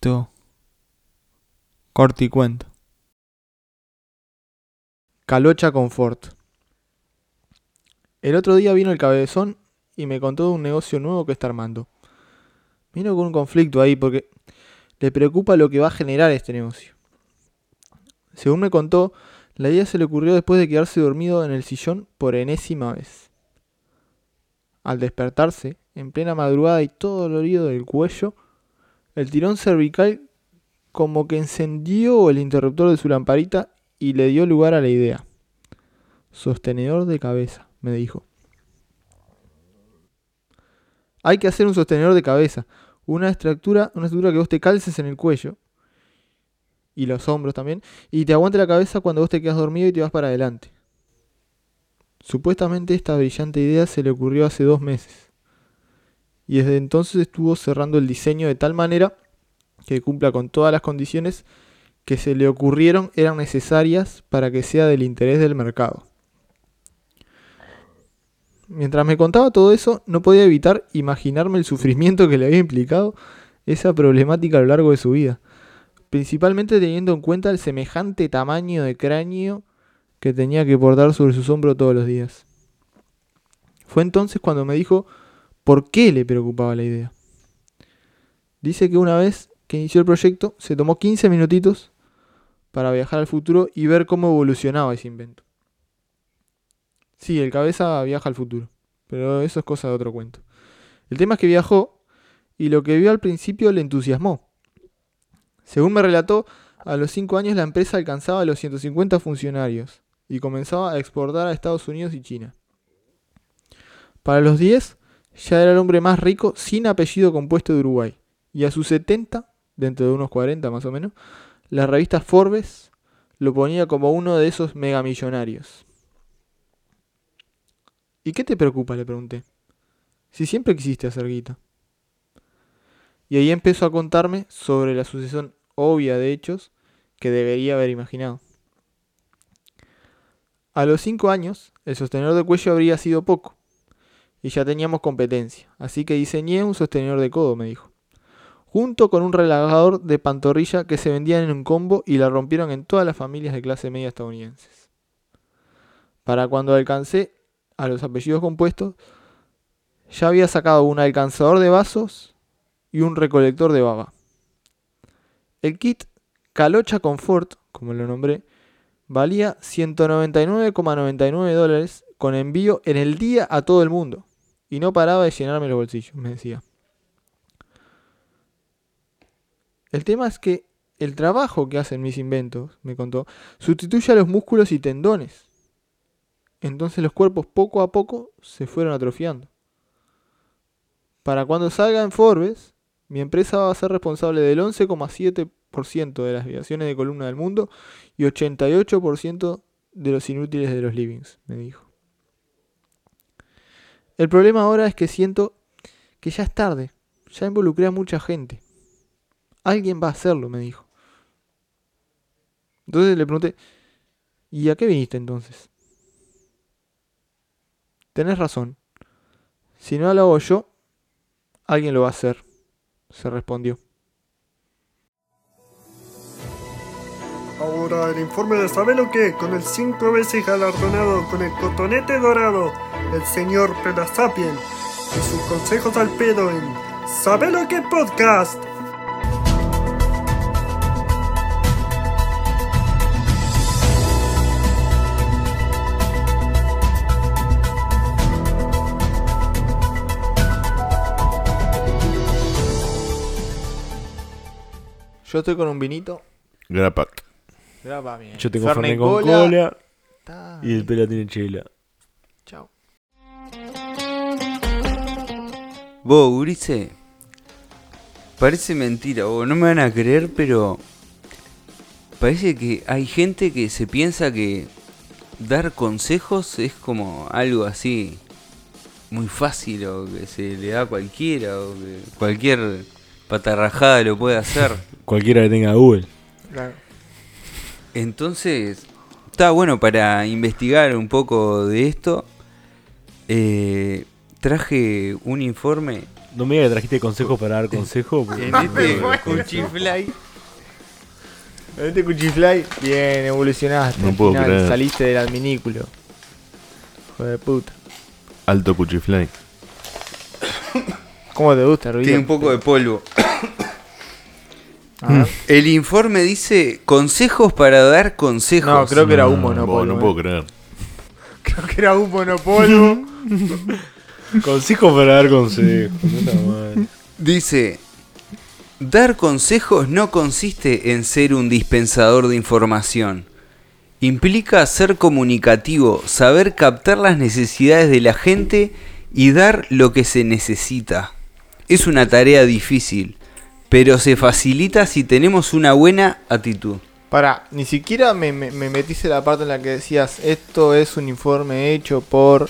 Cuento. Corticuento. Calocha Confort. El otro día vino el cabezón y me contó de un negocio nuevo que está armando. Vino con un conflicto ahí porque le preocupa lo que va a generar este negocio. Según me contó, la idea se le ocurrió después de quedarse dormido en el sillón por enésima vez. Al despertarse, en plena madrugada y todo dolorido del cuello, el tirón cervical como que encendió el interruptor de su lamparita y le dio lugar a la idea. Sostenedor de cabeza, me dijo. Hay que hacer un sostenedor de cabeza, una estructura, una estructura que vos te calces en el cuello y los hombros también y te aguante la cabeza cuando vos te quedas dormido y te vas para adelante. Supuestamente esta brillante idea se le ocurrió hace dos meses y desde entonces estuvo cerrando el diseño de tal manera que cumpla con todas las condiciones que se le ocurrieron eran necesarias para que sea del interés del mercado. Mientras me contaba todo eso, no podía evitar imaginarme el sufrimiento que le había implicado esa problemática a lo largo de su vida, principalmente teniendo en cuenta el semejante tamaño de cráneo que tenía que portar sobre sus hombros todos los días. Fue entonces cuando me dijo por qué le preocupaba la idea. Dice que una vez que inició el proyecto se tomó 15 minutitos para viajar al futuro y ver cómo evolucionaba ese invento. Sí, el cabeza viaja al futuro, pero eso es cosa de otro cuento. El tema es que viajó y lo que vio al principio le entusiasmó. Según me relató, a los 5 años la empresa alcanzaba los 150 funcionarios y comenzaba a exportar a Estados Unidos y China. Para los 10 ya era el hombre más rico sin apellido compuesto de Uruguay. Y a sus 70, dentro de unos 40 más o menos, la revista Forbes lo ponía como uno de esos megamillonarios. ¿Y qué te preocupa? le pregunté. Si siempre quisiste hacer guita. Y ahí empezó a contarme sobre la sucesión obvia de hechos que debería haber imaginado. A los 5 años, el sostenedor de cuello habría sido poco, y ya teníamos competencia, así que diseñé un sostenedor de codo, me dijo, junto con un relagador de pantorrilla que se vendían en un combo y la rompieron en todas las familias de clase media estadounidenses. Para cuando alcancé a los apellidos compuestos, ya había sacado un alcanzador de vasos y un recolector de baba. El kit Calocha Comfort, como lo nombré, valía 199,99 dólares con envío en el día a todo el mundo. Y no paraba de llenarme los bolsillos, me decía. El tema es que el trabajo que hacen mis inventos, me contó, sustituye a los músculos y tendones. Entonces los cuerpos poco a poco se fueron atrofiando. Para cuando salga en Forbes, mi empresa va a ser responsable del 11,7% de las vibraciones de columna del mundo y 88% de los inútiles de los livings, me dijo. El problema ahora es que siento que ya es tarde, ya involucré a mucha gente. Alguien va a hacerlo, me dijo. Entonces le pregunté, ¿y a qué viniste entonces? Tenés razón. Si no lo hago yo, alguien lo va a hacer, se respondió. Ahora el informe de sabe lo que, con el cinco veces galardonado con el cotonete dorado, el señor Pedasapien, y sus consejos al pedo en Sabe lo que podcast. Yo estoy con un vinito. Grapac. Graba bien. Yo tengo Fernet con cola, Ta- y el pela tiene chela. Chao. Vos, Urice, parece mentira, vos, no me van a creer, pero parece que hay gente que se piensa que dar consejos es como algo así muy fácil o que se le da a cualquiera o que cualquier patarrajada lo puede hacer. *laughs* Cualquiera que tenga Google. Claro. Entonces, está bueno para investigar un poco de esto. eh, traje un informe No me digas que trajiste consejos para dar consejos. porque- en este Cuchifly. *laughs* En este Cuchifly, bien, evolucionaste. No puedo final creer. Saliste del adminículo. Hijo de puta. Alto Cuchifly. ¿Cómo te gusta, Rubio? Tiene un poco de polvo. *coughs* Ver. El informe dice consejos para dar consejos. No, creo que era un monopolio. No, no puedo creer. *laughs* Creo que era un monopolvo. *laughs* consejos para dar consejos. No. Dice, dar consejos no consiste en ser un dispensador de información. Implica ser comunicativo, saber captar las necesidades de la gente y dar lo que se necesita. Es una tarea difícil, pero se facilita si tenemos una buena actitud. Para, ni siquiera me, me, me metiste la parte en la que decías, esto es un informe hecho por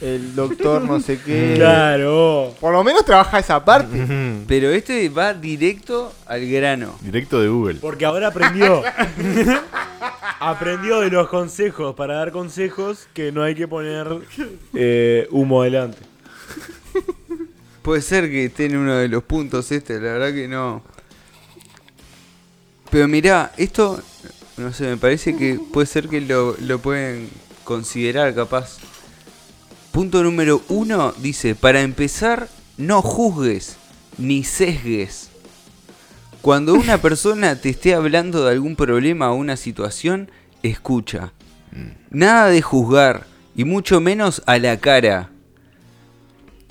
el doctor no sé qué. *laughs* Claro. Por lo menos trabaja esa parte. *laughs* Pero este va directo al grano. Directo de Google. Porque ahora aprendió. *laughs* aprendió de los consejos para dar consejos que no hay que poner eh, humo adelante. Puede ser que esté en uno de los puntos este, la verdad que no. Pero mirá, esto no sé, me parece que puede ser que lo, lo pueden considerar capaz. Punto número uno dice, para empezar, no juzgues ni sesgues. Cuando una *laughs* persona te esté hablando de algún problema o una situación, escucha. Nada de juzgar, y mucho menos a la cara.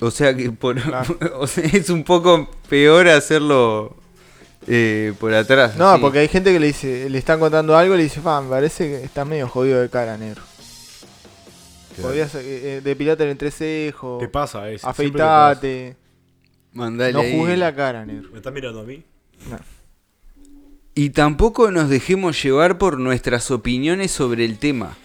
O sea que por, *laughs* o sea, es un poco peor hacerlo eh, por atrás. No, así. porque hay gente que le dice, le están contando algo y le dice, me parece que está medio jodido de cara, negro. Podrías eh, eh, depilarte el entrecejo, Te pasa eso. pasa. afeitate. Mandale No ahí. la cara, negro. ¿Me estás mirando a mí? Y tampoco nos dejemos llevar por nuestras opiniones sobre el tema.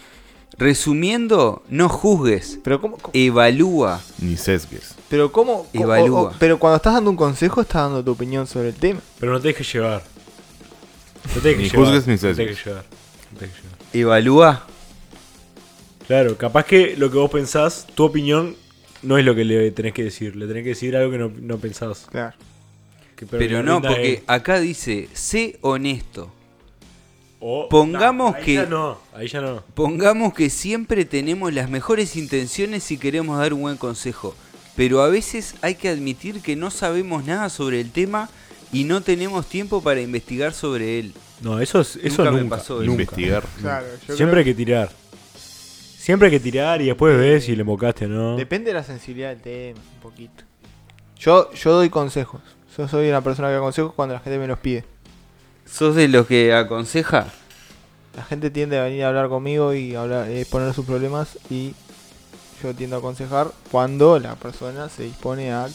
Resumiendo, no juzgues, Pero cómo, cómo- evalúa. Ni sesgues. pero cómo, cómo- Evalúa. o- o- pero cuando estás dando un consejo estás dando tu opinión sobre el tema. Pero no te dejes llevar. No te dejes Ni llevar. juzgues ni no te dejes llevar. No te dejes llevar. Evalúa. Claro, capaz que lo que vos pensás, tu opinión, no es lo que le tenés que decir. Le tenés que decir algo que no, no pensás. Claro. Que- Pero no, porque acá dice, sé honesto. Pongamos ahí que- Ya no, ahí ya no. Pongamos que siempre tenemos las mejores intenciones si queremos dar un buen consejo, pero a veces hay que admitir que no sabemos nada sobre el tema y no tenemos tiempo para investigar sobre él. No, eso, es, eso Nunca nunca. me pasó nunca. Investigar. Claro, Siempre hay que tirar. Siempre hay que tirar y después ves si le mocaste o no. Depende de la sensibilidad del tema, un poquito. Yo, yo doy consejos. Yo soy una persona que da consejos cuando la gente me los pide. ¿Sos de los que aconseja? La gente tiende a venir a hablar conmigo y hablar, eh, poner sus problemas y yo tiendo a aconsejar cuando la persona se dispone a,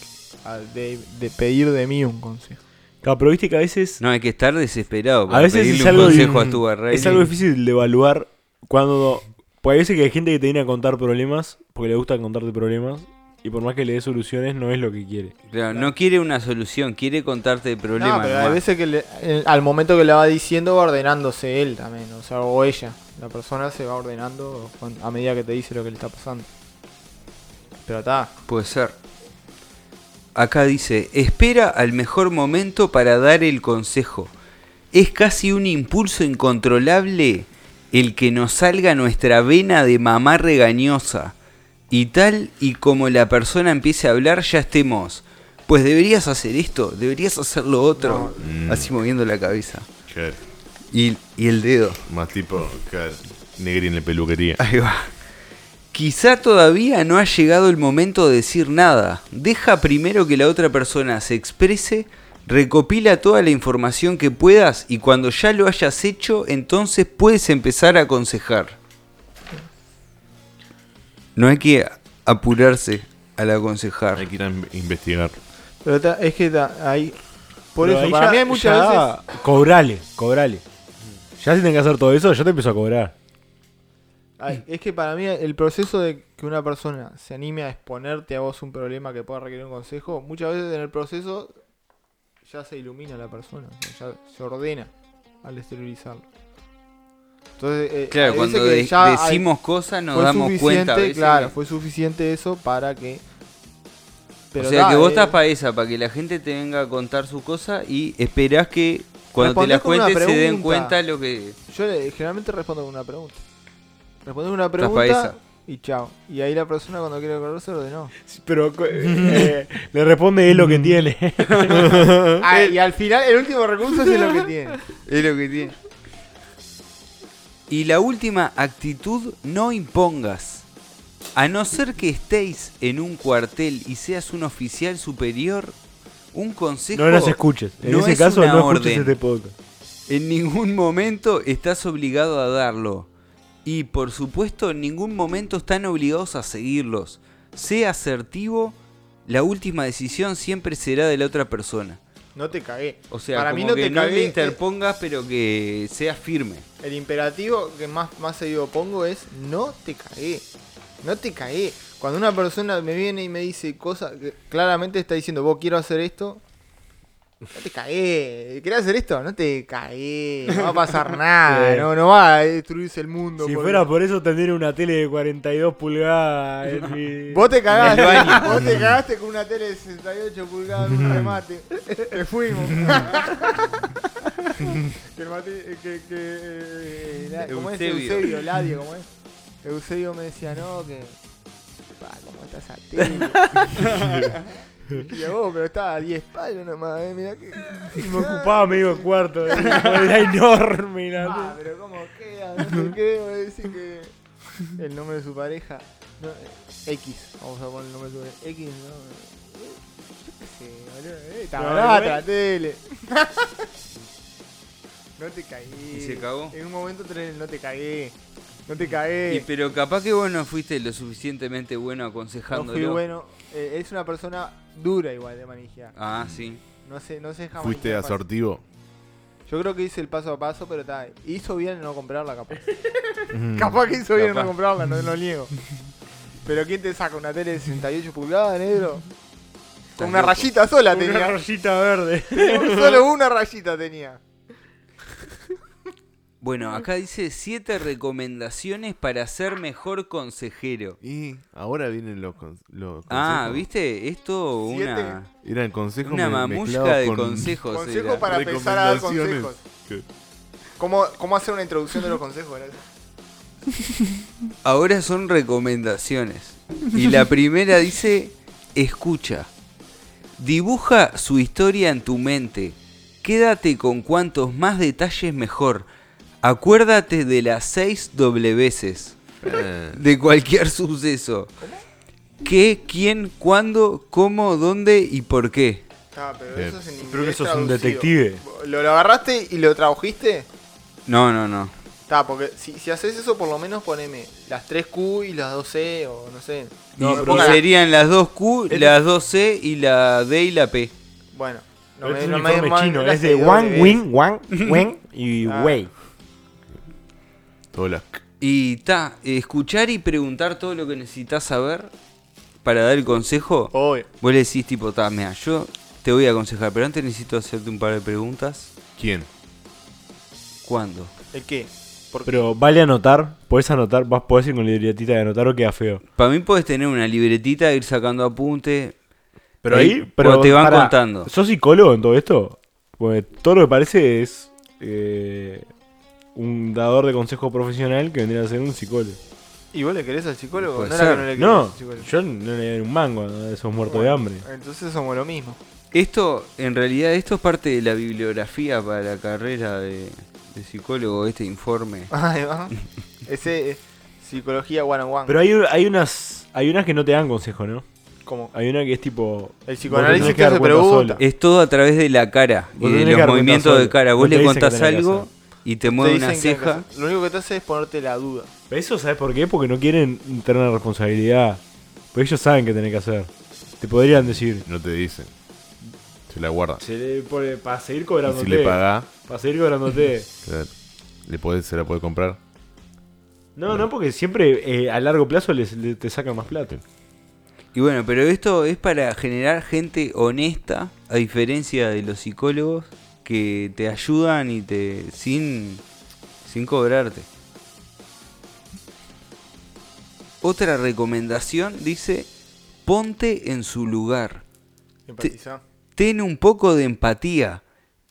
a de, de pedir de mí un consejo. Claro, pero viste que a veces. No, hay que estar desesperado para a veces pedirle es un algo, consejo di- a tu es algo difícil de evaluar cuando. Porque hay veces que hay gente que te viene a contar problemas porque le gusta contarte problemas y por más que le dé soluciones no es lo que quiere. Claro, no quiere una solución, quiere contarte el problema. no, pero hay nomás. veces que le- eh, al momento que le va diciendo va ordenándose él también, o sea, o ella. La persona se va ordenando a medida que te dice lo que le está pasando. Pero está, Puede ser. Acá dice, espera al mejor momento para dar el consejo. Es casi un impulso incontrolable el que nos salga nuestra vena de mamá regañosa. Y tal y como la persona empiece a hablar ya estemos. Pues deberías hacer esto, deberías hacer lo otro. Mm. Así moviendo la cabeza. Claro. Y, y el dedo. Más tipo, claro, negri en la peluquería. *laughs* Ahí va. Quizá todavía no ha llegado el momento de decir nada. Deja primero que la otra persona se exprese, recopila toda la información que puedas y cuando ya lo hayas hecho, entonces puedes empezar a aconsejar. No hay que apurarse al aconsejar. Hay que ir a in- investigar. pero ta- es que ta- hay... Por Pero eso, ahí para ya- mí hay muchas ya veces... Cobrale, cobrale. Ya si tenés que hacer todo eso, yo te empiezo a cobrar. Ay, es que para mí el proceso de que una persona se anime a exponerte a vos un problema que pueda requerir un consejo, muchas veces en el proceso ya se ilumina la persona, o sea, ya se ordena al exteriorizarlo. Entonces, eh, Claro, cuando veces que de- ya hay- decimos cosas nos damos cuenta. a veces claro, que- fue suficiente eso para que... o sea que vos eh, estás para esa, para que la gente te venga a contar su cosa y esperás que cuando te las cuentes se den cuenta lo que... Yo le- generalmente respondo con una pregunta. Respondo con una Estás pregunta esa. y chao. Y ahí la persona cuando quiere correrse ordenó. Pero eh, *laughs* le responde él lo que tiene. *laughs* Ah, y al final el último recurso es lo que tiene. Es lo que tiene. Y la última actitud, no impongas. A no ser que estéis en un cuartel y seas un oficial superior, un consejo no nos escuches. En no ese es caso, una no escuches orden. este podcast. en ningún momento estás obligado a darlo. Y por supuesto, en ningún momento están obligados a seguirlos. Sea asertivo, la última decisión siempre será de la otra persona. No te cagué. O sea, Para como mí no que te no cagué, eh, interpongas, pero que seas firme. El imperativo que más, más seguido pongo es no te cagué. No te cagué. Cuando una persona me viene y me dice cosas claramente está diciendo, vos quiero hacer esto. No te cagué. ¿Querés hacer esto? No te cagué. No va a pasar *laughs* nada. Sí. No, no va a destruirse el mundo. Si por- fuera por eso, tendría una tele de 42 pulgadas. en mi- *laughs* Vos te cagaste. *laughs* Vos te cagaste con una tele de 68 pulgadas en un remate. Te fuimos. que el Mati- eh, que, que, eh, la- ¿Cómo es Eusebio. Eusebio? Ladio, ¿cómo es? Eusebio me decía, no, que. Pa, ¿cómo estás a tele? *laughs* Y vos, pero estaba a 10 palos nomás, eh, mirá que. Y me ocupaba medio cuarto. eh, Era enorme. la- Ah, pero cómo queda, no sé qué, voy a decir que. El nombre de su pareja. No, eh, X, vamos a poner el nombre de su pareja. X, no. eh, Yo qué sé, boludo. Eh, está No, barata la tele. *laughs* no te caí. ¿Y se cagó? En un momento no te cagué. No te Y, cagué. pero capaz que vos no fuiste lo suficientemente bueno No aconsejándolo. fui bueno. Eh, es una persona dura igual de manija. Ah, sí. No sé, no sé deja Fuiste fácil. asortivo. Yo creo que hice el paso a paso, pero está. Hizo bien en no comprarla, capaz. *laughs* *laughs* capaz que hizo bien en Capaz. no comprarla, no lo niego. Pero ¿quién te saca una tele de 68 pulgadas, negro? Con una loco. rayita sola Una tenía. rayita verde. Solo una rayita tenía. Bueno, acá dice siete recomendaciones para ser mejor consejero. Y ahora vienen los, con- los Ah, consejos. ¿viste? Esto Siete. una, Eran consejos una mezclados de con- consejos. Consejo era. para empezar a dar consejos. ¿Cómo, ¿Cómo hacer una introducción de los consejos? *laughs* Ahora son recomendaciones. Y la primera dice, escucha. Dibuja su historia en tu mente. Quédate con cuantos más detalles mejor. Acuérdate de las seis dobleveces Ah, de cualquier suceso. ¿Qué, quién, cuándo, cómo, dónde y por qué? Ah, pero eso es en inglés Creo que sos un traducido. detective. ¿Lo, lo agarraste y lo tradujiste? No, no, no. Está, porque si, si haces eso, por lo menos poneme las 3Q y las 2C o no sé. No, Y- pero ponga serían las 2Q, El- las 2C y la D y la P. Bueno, no Pero me, este es no un me chino. no Es de Wang, doble. Wing, Wang, *laughs* Wen y Ah. Wei. Las- Y ta, escuchar y preguntar todo lo que necesitas saber para dar el consejo. Obvio. Vos le decís tipo, ta, mira, yo te voy a aconsejar, pero antes necesito hacerte un par de preguntas. ¿Quién? ¿Cuándo? ¿El qué? Pero vale anotar. Podés anotar. Vas, podés ir con la libretita de anotar o queda feo. Para mí puedes tener una libretita, ir sacando apuntes. Pero Ahí, ahí. Pero te van pará, contando. ¿Sos psicólogo en todo esto? Porque todo lo que parece es. eh, un dador de consejo profesional que vendría a ser un psicólogo. ¿Y vos le querés al psicólogo? Puede no era ser. que no le querés No, al psicólogo. yo no le doy un mango a esos muertos de hambre. Entonces somos lo mismo. Esto, en realidad, esto es parte de la bibliografía para la carrera de, de psicólogo, este informe. *laughs* Ahí va. *laughs* Ese eh, psicología one on one. Pero hay, hay unas hay unas que no te dan consejo, ¿no? como Hay una que es tipo. el psicoanálisis dar hace preguntas. Es todo a través de la cara y de que los cuenta movimientos solo. de cara. No Vos te le dicen que contás tenés que algo hacer. Y te mueve una que ceja. Lo único que te hace es ponerte la duda. Pero eso, ¿sabes por qué? Porque no quieren tener la responsabilidad. Porque ellos saben qué tenés que hacer. Te podrían decir. No te dicen. Se la guarda. Se le pone- para seguir Y cobrándote. si le pagás, Para seguir cobrándote. claro, le podés, se la puede comprar. No, no, porque siempre eh, a largo plazo les, le- te sacan más plata. Y bueno, pero esto es para generar gente honesta, a diferencia de los psicólogos que te ayudan y te sin sin cobrarte. Otra recomendación dice, ponte en su lugar. Empatizar. Ten un poco de empatía.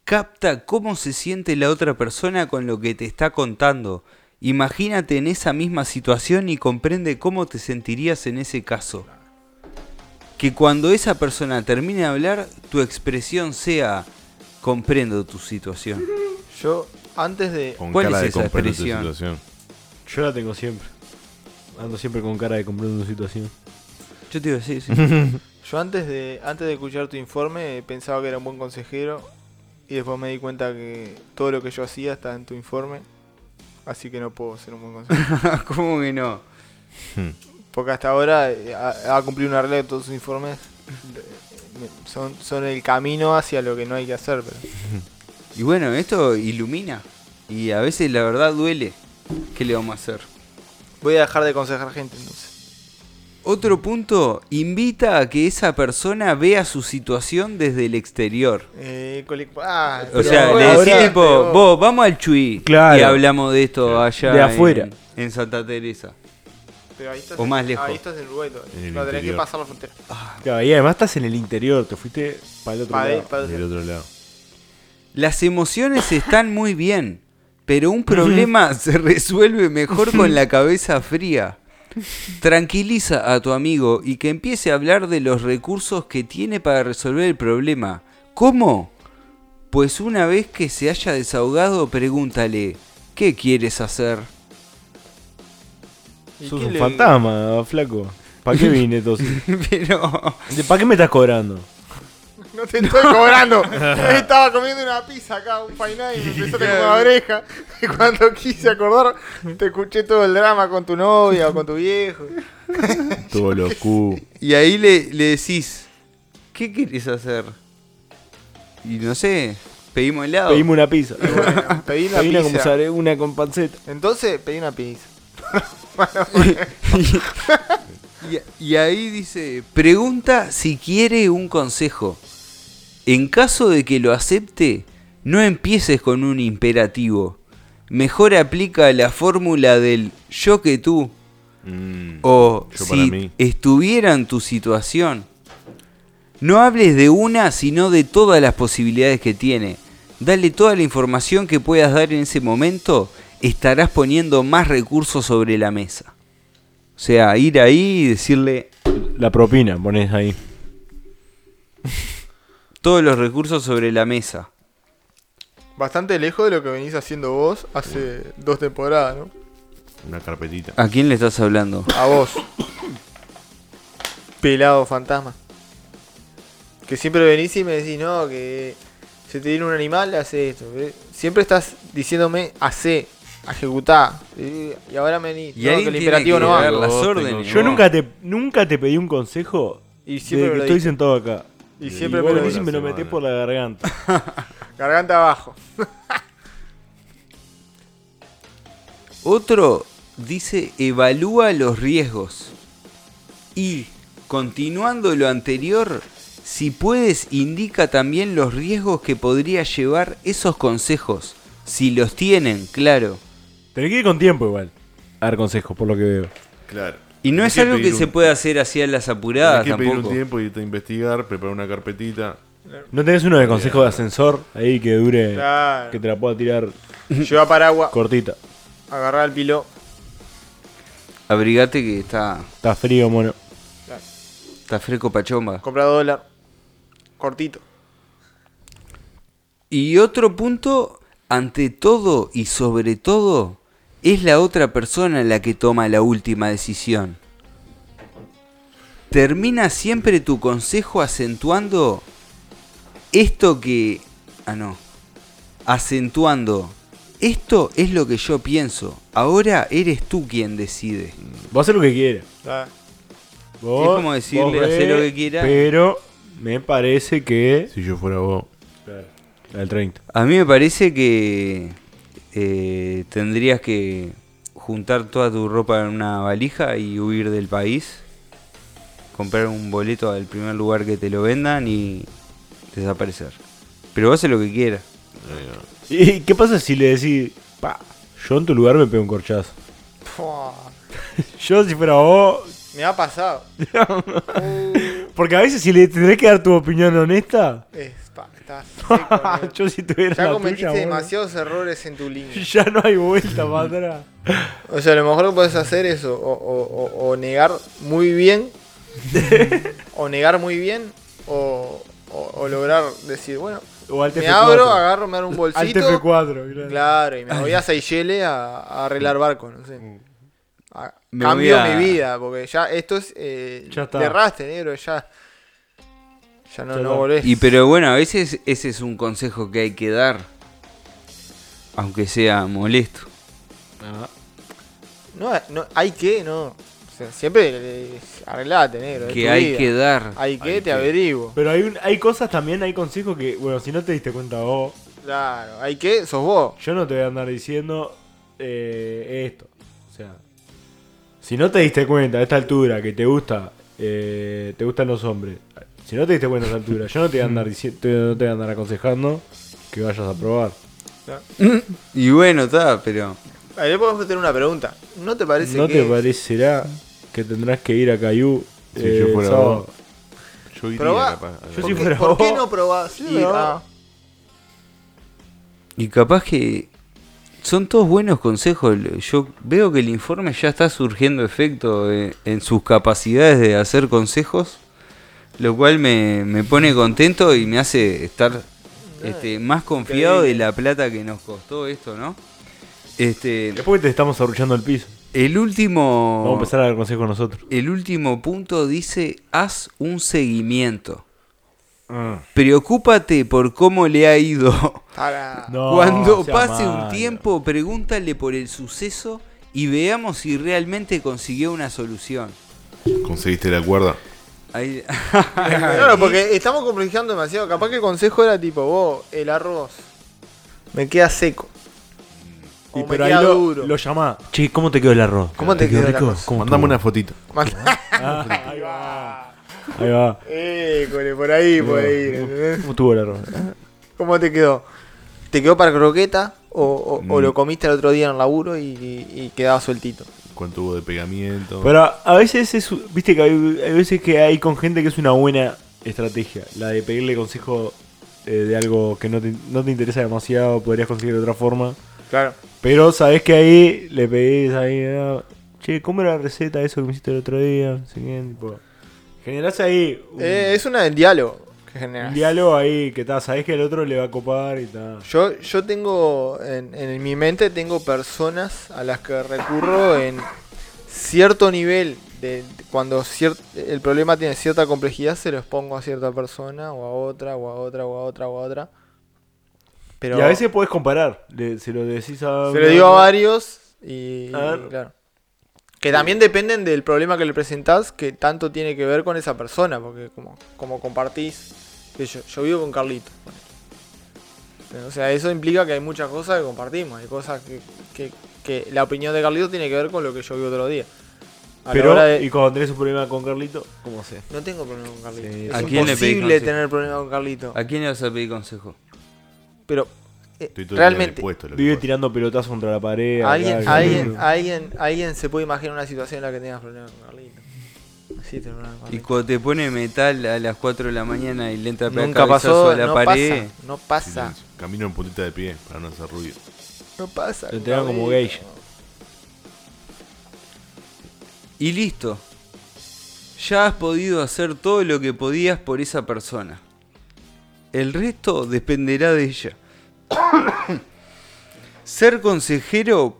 Capta cómo se siente la otra persona con lo que te está contando. Imagínate en esa misma situación y comprende cómo te sentirías en ese caso. Que cuando esa persona termine de hablar, tu expresión sea comprendo tu situación. Yo, antes de. Con ¿Cuál cara es de esa comprender tu expresión? situación. Yo la tengo siempre. Ando siempre con cara de comprender una situación. Yo te iba a decir, sí. *laughs* Yo antes de antes de escuchar tu informe pensaba que era un buen consejero y después me di cuenta que todo lo que yo hacía está en tu informe, así que no puedo ser un buen consejero. *laughs* ¿Cómo que no? Porque hasta ahora eh, ha, ha cumplido una regla de todos sus informes. me- Son, son el camino hacia lo que no hay que hacer. Pero... Y bueno, esto ilumina. Y a veces la verdad duele. ¿Qué le vamos a hacer? Voy a dejar de aconsejar gente entonces. Otro punto, invita a que esa persona vea su situación desde el exterior. Eh, ah, O sea, bueno, le decís ahora- tipo, pero- vos, vamos al Chuy Claro. y hablamos de esto allá De en- afuera. En, Santa Teresa. Pero ahí estás o en- más lejos. Ahí estás en Uruguay todavía. En el No, tenés que pasar la frontera. Claro, y además estás en el interior, te fuiste para el otro Pa' lado. pa' de- Del otro lado. Las emociones están muy bien, pero un problema se resuelve mejor con la cabeza fría. Tranquiliza a tu amigo y que empiece a hablar de los recursos que tiene para resolver el problema. ¿Cómo? Pues una vez que se haya desahogado, pregúntale, ¿qué quieres hacer? ¿Y Sos un le- fantasma, flaco. ¿Para qué *laughs* vine entonces? Pero... ¿Para qué me estás cobrando? No te estoy cobrando. *laughs* Estaba comiendo una pizza acá, un fainá y me empezaste con la oreja. *laughs* Y cuando quise acordar, te escuché todo el drama con tu novia o con tu viejo. Todo lo cu. Y ahí le, le decís, ¿qué querés hacer? Y no sé, pedimos helado. Pedimos una pizza. Bueno, pedí una Pedí una, como pizza. una con panceta. Entonces pedí una pizza. *laughs* Y, y ahí dice, pregunta si quiere un consejo. En caso de que lo acepte, no empieces con un imperativo. Mejor aplica la fórmula del yo que tú. Mm, O si estuviera en tu situación. No hables de una, sino de todas las posibilidades que tiene. Dale toda la información que puedas dar en ese momento. Estarás poniendo más recursos sobre la mesa. O sea, ir ahí y decirle La propina, pones ahí. todos los recursos sobre la mesa. Bastante lejos de lo que venís haciendo vos hace dos temporadas, ¿no? Una carpetita. ¿A quién le estás hablando? A vos. Pelado fantasma. Que siempre venís y me decís, no, que se te viene un animal, hace esto. Siempre estás diciéndome, hace, ejecutá. Y ahora me venís, Y no, alguien que el tiene imperativo que no va. las órdenes. Yo ¿no? nunca te, nunca te pedí un consejo Y de siempre que me lo estoy diste. sentado acá. Y siempre me lo venís y me lo metés por la garganta. *laughs* Garganta abajo. *laughs* Otro dice evalúa los riesgos. Y, continuando lo anterior, si puedes indica también los riesgos que podría llevar esos consejos. Si los tienen, claro. Tenés que ir con tiempo igual. A dar consejos, por lo que veo. Claro. Y no Tenés es algo que se puede hacer así a las apuradas Tenés que pedir tampoco. un tiempo y irte a investigar, preparar una carpetita. ¿No tenés uno de consejo de ascensor ahí que dure, Claro. que te la pueda tirar *laughs* Lleva paraguas, cortita? agarrar el pilo. Abrigate que está, Está frío, mono. está fresco pachomba. Compra dólar. Cortito. Y otro punto, ante todo y sobre todo, es la otra persona la que toma la última decisión. Termina siempre tu consejo acentuando esto que... Ah, no. Acentuando. Esto es lo que yo pienso. Ahora eres tú quien decide. Vos haces lo que quieras. Ah, Vos, Es como decirle, vos hacé lo que quiera. Pero me parece que. Si yo fuera vos. Del 30. A mí me parece que eh, tendrías que juntar toda tu ropa en una valija y huir del país. Comprar un boleto al primer lugar que te lo vendan y desaparecer. Pero vos haces lo que quieras. ¿Y qué pasa si le decís, pa, yo en tu lugar me pego un corchazo? *laughs* Yo si fuera vos. Me ha pasado. *laughs* Porque a veces si le tendrés que dar tu opinión honesta. Es, estás seco, negro. *laughs* yo si tuviera Ya la cometiste tuya, boludo, demasiados errores en tu línea. *laughs* Ya no hay vuelta para *laughs* atrás. O sea, lo mejor que puedes hacer es o, o- o- o negar muy bien, o negar muy bien, o, o- o lograr decir, bueno, O al me TF4. abro, agarro, me abro un Al bolsito. TF4, claro. Claro, y me voy a Seychelles a, a arreglar barcos, no sé. A- Me cambio a- mi vida, porque ya esto es. Eh, Ya está. le erraste, negro, ya. Ya no, Ya no volvés. Y pero bueno, a veces ese es un consejo que hay que dar. Aunque sea molesto. Ah, No, no, hay que, no. O sea, siempre arreglate, negro. Que hay vida. que dar. Hay que, Hay te que. averiguo. Pero hay, un- hay cosas también, hay consejos que, bueno, si no te diste cuenta vos, Claro, hay que, sos vos. yo no te voy a andar diciendo eh, esto. O sea, si no te diste cuenta a esta altura que te gusta, eh, te gustan los hombres, si no te diste cuenta a altura, yo no te voy a andar diciendo, no te voy a andar aconsejando que vayas a probar. Y bueno, está, pero. Ahí le podemos meter una pregunta. ¿No te parece ¿No que.? te parecerá que tendrás que ir a Cayú? Si eh, yo fuera sábado? vos. Yo iría Probá. capaz. Yo ¿Por, si qué, fuera por qué vos- no probás Sí, ir no. a- Y capaz que son todos buenos consejos. Yo veo que el informe ya está surgiendo efecto en, en sus capacidades de hacer consejos, lo cual me, me pone contento y me hace estar este, más confiado de la plata que nos costó esto, ¿no? Este, Después te estamos arruchando el piso. el último... Vamos a empezar a dar consejos nosotros. El último punto dice, haz un seguimiento. Ah. Preocúpate por cómo le ha ido. *laughs* Para. No, Cuando pase un tiempo, pregúntale por el suceso y veamos si realmente consiguió una solución. ¿Conseguiste la cuerda? Ahí- *laughs* Claro, porque estamos complejando demasiado. Capaz que el consejo era tipo, vos, el arroz me queda seco. O Y me pero ahí lo, duro. lo llamá. Che, ¿cómo te quedó el arroz? ¿Cómo te quedó el rico? Mandame una fotito. Ah, *laughs* ahí va. *laughs* Ahí va. Eh, cole, por ahí, por ahí. ¿Cómo estuvo el arroz? ¿Cómo te quedó? ¿Te quedó para croqueta? O, o- o Mm. lo comiste el otro día en el laburo y, y- y quedaba sueltito? ¿Cuánto hubo de pegamiento? Pero a veces es, viste que hay, hay veces que hay con gente que es una buena estrategia, la de pedirle consejo eh, de algo que no te, no te interesa demasiado, podrías conseguir de otra forma, Claro. pero sabes que ahí le pedís ahí, ah, che, ¿cómo era la receta de eso que me hiciste el otro día? Generás ahí un, Eh, es una del diálogo un diálogo ahí que tal, sabes que el otro le va a copar y tal. Yo, yo tengo, en, en mi mente tengo personas a las que recurro en cierto nivel de cuando cier- el problema tiene cierta complejidad se los pongo a cierta persona o a otra o a otra o a otra o a otra. Pero y a veces podés comparar, le- se lo decís a... se lo digo a varios y, A claro. Que también dependen del problema que le presentás, que tanto tiene que ver con esa persona, porque como, como compartís, que yo, yo vivo con Carlito. O sea, eso implica que hay muchas cosas que compartimos, hay cosas que, que, que la opinión de Carlito tiene que ver con lo que yo vi otro día. A Pero, de- y cuando tenés un problema con Carlito, ¿cómo haces? No tengo problema con Carlito. Sí, es ¿A quién le imposible consejo? tener problema con Carlito. ¿A quién le vas a pedir consejo? Pero eh, Estoy todo realmente, Vive pasa. tirando pelotazos contra la pared. ¿Alguien, acá, alguien, alguien, alguien se puede imaginar una situación en la que tengas problemas con Carlito. Tengo Y cuando te pone metal a las 4 de la mañana y le entra Nunca pasó, a la no pared. pasa, no pasa, Silencio. Camino en puntita de pie para no hacer ruido. no pasa. Te con entregan como geisha. Y listo. Ya has podido hacer todo lo que podías por esa persona. El resto dependerá de ella. *coughs* ser consejero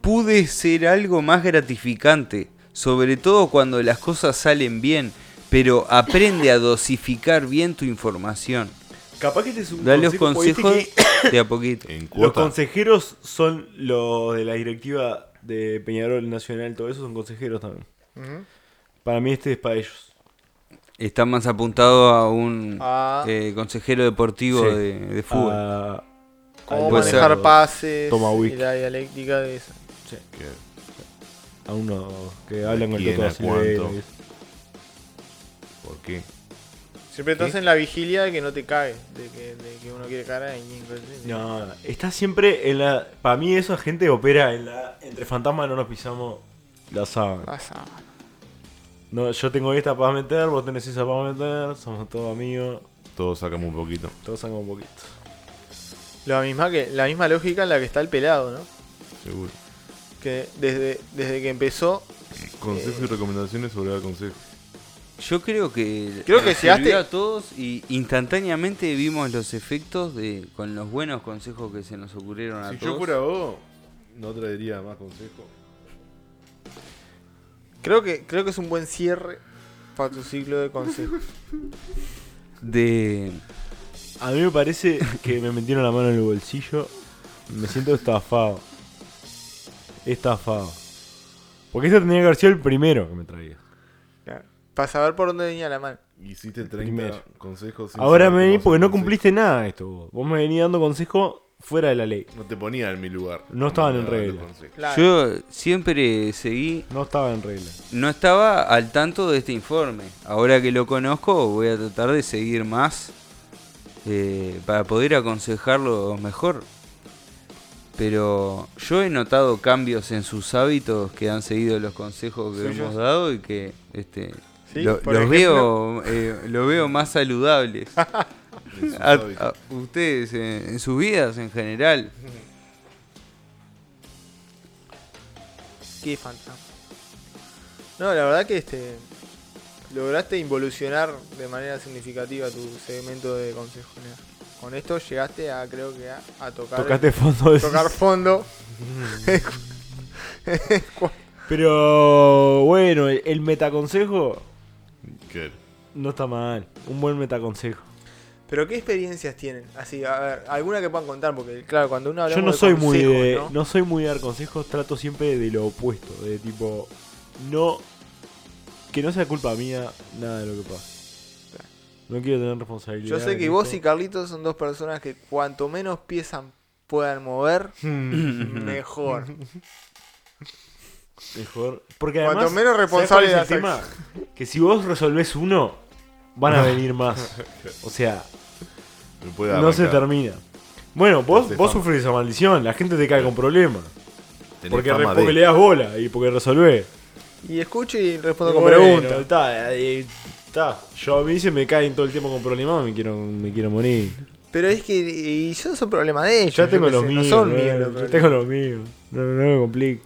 pude ser algo más gratificante, sobre todo cuando las cosas salen bien, pero aprende a dosificar bien tu información. Capaz que este es un Dale los consejo, consejos *coughs* viste de a poquito. En que Los consejeros son los de la directiva de Peñarol Nacional, todo eso son consejeros también. Para mí este es para ellos. Está más apuntado a un Ah. eh, consejero deportivo Sí. de, de fútbol. A- Cómo manejar ser. pases Toma y la dialéctica de eso. Que- a uno que hablan con el eso. ¿Por qué? Siempre estás ¿Qué? en la vigilia de que no te cague, de que, de que uno quiere caer y No, está siempre en la. Para mí, esa gente opera en la. Entre fantasmas no nos pisamos la sábana. Pasa. No, yo tengo esta para meter, vos tenés esa para meter, somos todos amigos, Todos sacamos un poquito. todos sacamos un poquito. La misma que la misma lógica en la que está el pelado, ¿no? Seguro. Que desde, desde que empezó Consejos y recomendaciones sobre el consejo. Yo creo que Creo que llegaste- a todos y instantáneamente vimos los efectos de con los buenos consejos que se nos ocurrieron a Si todos. yo fuera vos, no traería más consejos. Creo que, creo que es un buen cierre para tu ciclo de consejos. De A mí me parece que me metieron la mano en el bolsillo. Me siento estafado. Estafado. Porque este tendría que haber sido el primero que me traía. Para saber por dónde venía la mano. Hiciste 30 Primero. consejos. sin Ahora saber me cómo venís hacer porque no consejos. cumpliste nada de esto. Vos, Vos me venís dando consejos fuera de la ley. No te ponía en mi lugar. No estaban en regla. Claro. yo siempre seguí, No estaba en regla. no estaba al tanto de este informe. Ahora que lo conozco, voy a tratar de seguir más eh, para poder aconsejarlo mejor. Pero yo he notado cambios en sus hábitos que han seguido los consejos que Suyos. hemos dado y que este Sí, lo- por los veo eh, lo veo más saludables. *laughs* A, ustedes en, en sus vidas en general. Qué fantasma. No, la verdad que este lograste involucionar de manera significativa tu segmento de consejos. Nea. Con esto llegaste a creo que a, a tocar Tocaste fondo de tocar fondo. *laughs* Pero bueno, el, el metaconsejo Claro. no está mal. Un buen metaconsejo. Pero qué experiencias tienen? Así, a ver, alguna que puedan contar porque claro, cuando uno habla Yo no de soy muy de, ¿no? ¿no? soy muy de dar consejos, trato siempre de lo opuesto, de tipo no que no sea culpa mía nada de lo que pasa. No quiero tener responsabilidad. Yo sé que vos esto. y Carlitos son dos personas que cuanto menos piezas puedan mover, *laughs* mejor. mejor, porque Cuanto además menos ¿sabes responsable es el tema? Que si vos resolvés uno, van a venir más. *laughs* O sea, no se termina. Bueno, vos, Tenés vos sufrís esa maldición, la gente te cae con problemas. Tenés Porque, re- porque de- le das bola y porque resolvés. Y escucho y respondo con Bueno, preguntas. Está, eh. Yo a mí se me caen todo el tiempo con problemas, me quiero, me quiero morir. Pero es que y es un problema de ellos. Ya yo tengo los sé, míos. No son eh, míos los yo tengo los míos. No, no me complique.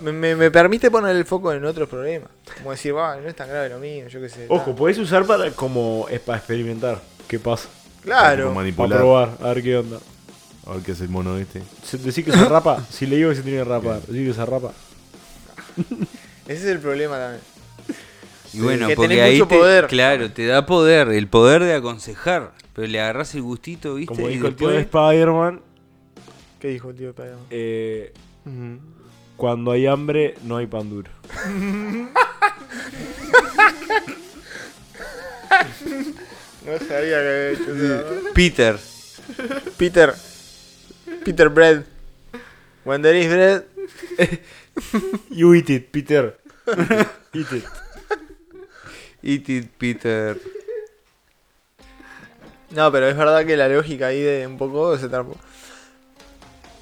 Me, me- me permite poner el foco en otros problemas. Como decir, va, no es tan grave lo mío, yo qué sé. Ojo, ta". podés usar para como es para experimentar qué pasa. Claro. Para manipular. probar, a ver qué onda. A ver qué hace el mono este. Decir que se rapa, si le digo que se tiene que rapar, decir que se rapa. Ese es el problema también. Y bueno, que porque tenés ahí mucho te- poder. claro, te da poder, el poder de aconsejar. Pero le agarrás el gustito, ¿viste? Como y dijo el tío de después, Spider-Man, ¿Qué dijo el tío de Spider-Man? eh, cuando hay hambre no hay pan duro. *laughs* No sabía que había hecho eso. Peter. Peter. Peter Bread. When there is bread. *laughs* You eat it, Peter. *laughs* eat it. Eat it, Peter. No, pero es verdad que la lógica ahí de un poco se trapó.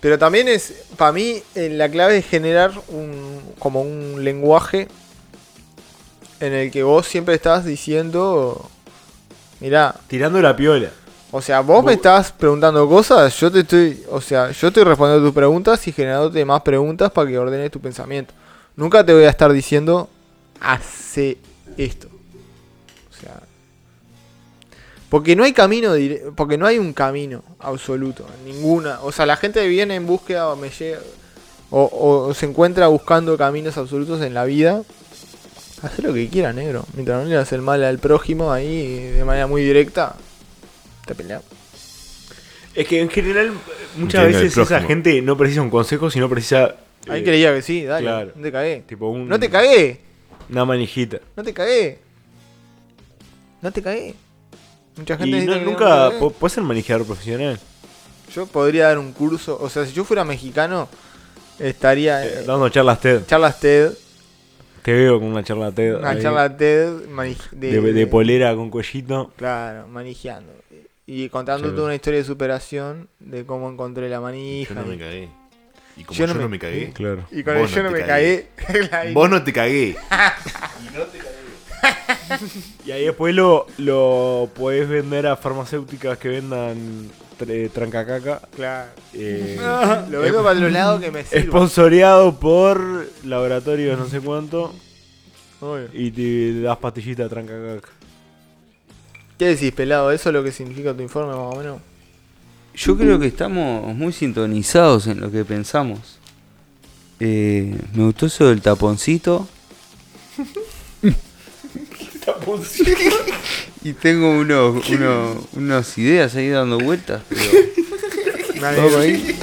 Pero también es, para mí, eh, la clave es generar un, como un lenguaje en el que vos siempre estás diciendo, mirá, Tirando la piola. o sea, vos me estás preguntando cosas, yo te estoy, o sea, yo estoy respondiendo tus preguntas y generándote más preguntas para que ordenes tu pensamiento. Nunca te voy a estar diciendo, hace esto. Porque no hay camino, dire- porque no hay un camino absoluto, ninguna. O sea, la gente viene en búsqueda o me llega o, o- o se encuentra buscando caminos absolutos en la vida. Haz lo que quiera, negro. Mientras no le hagas el mal al prójimo ahí de manera muy directa, te peleamos. Es que en general muchas Entiendo el veces esa gente no precisa un consejo, sino precisa Ahí eh, creía que sí, dale. claro. No te cagué. tipo un, No te cagué. una manijita. No te cagué. No te cagué. Mucha gente Y no- no nunca te cagué. po- puedes ser manejador profesional. Yo podría dar un curso. O sea, si yo fuera mexicano, estaría. Eh, eh, dando charlas TED. charlas TED. Te veo con una charla TED. Una ahí, charla TED de, de polera con cuellito. Claro, manejando. Y contándote Claro. una historia de superación de cómo encontré la manija. Yo no y- me cagué. Y como Yo yo no no, me- me cagué. Claro. Y con el Vos yo no no te me cagué. la- *laughs* Vos no te cagué. *laughs* Y *laughs* ahí después lo, lo podés vender a farmacéuticas que vendan tre- trancacaca. Claro. Eh, *laughs* Lo vendo para los lados que me sirva. Esponsoreado por laboratorios no sé cuánto. Obvio. Y te das pastillita de trancacaca. ¿Qué decís, pelado? ¿Eso es lo que significa tu informe más o menos? Yo creo que estamos muy sintonizados en lo que pensamos. Eh, me gustó eso del taponcito. *laughs* *laughs* y tengo unos, unos, unas ideas ahí dando vueltas, pero vamos ahí.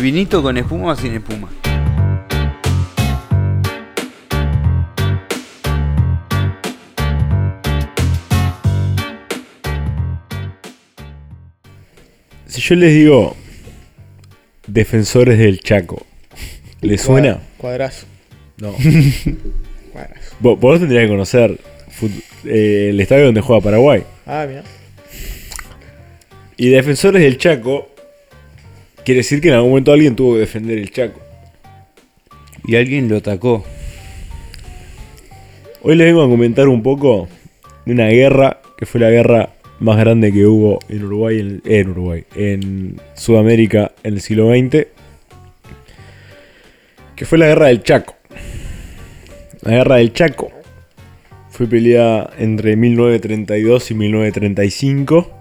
Vinito con espuma o sin espuma. Si yo les digo defensores del Chaco, ¿les suena? Cuadrazo. No. *laughs* Cuadrazo. Vos, vos tendrías que conocer eh, el estadio donde juega Paraguay. Ah, mira. Y defensores del Chaco quiere decir que en algún momento alguien tuvo que defender el Chaco. Y alguien lo atacó. Hoy les vengo a comentar un poco de una guerra que fue la guerra más grande que hubo en Uruguay, en, en Uruguay, en Sudamérica en el siglo XX, que fue la guerra del Chaco. La guerra del Chaco fue peleada entre 1932 y 1935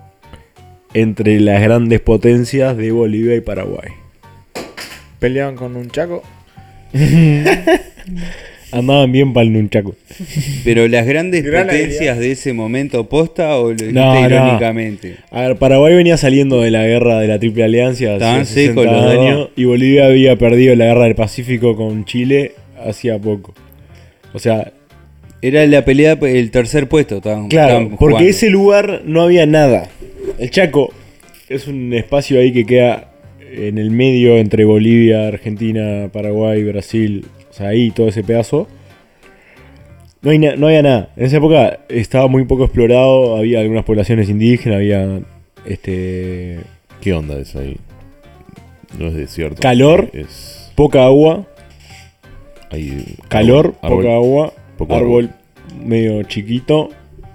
entre las grandes potencias de Bolivia y Paraguay. Peleaban con un chaco. *laughs* Andaban bien para el nunchaco. Pero las grandes Gran potencias de ese momento posta o lo dijiste No, no. irónicamente. A ver, Paraguay venía saliendo de la guerra de la Triple Alianza Estaban hace 60 secos los dos. años y Bolivia había perdido la guerra del Pacífico con Chile hacía poco. O sea, Era la pelea, el tercer puesto. Estaban, claro, estaban porque ese lugar no había nada. El Chaco es un espacio ahí que queda en el medio entre Bolivia, Argentina, Paraguay, Brasil, o sea, ahí todo ese pedazo. No, hay no había nada. En esa época estaba muy poco explorado, había algunas poblaciones indígenas, había este ¿Qué onda eso ahí? No es desierto. Calor. Es. poca agua, calor, árbol, poca agua, poco árbol medio chiquito.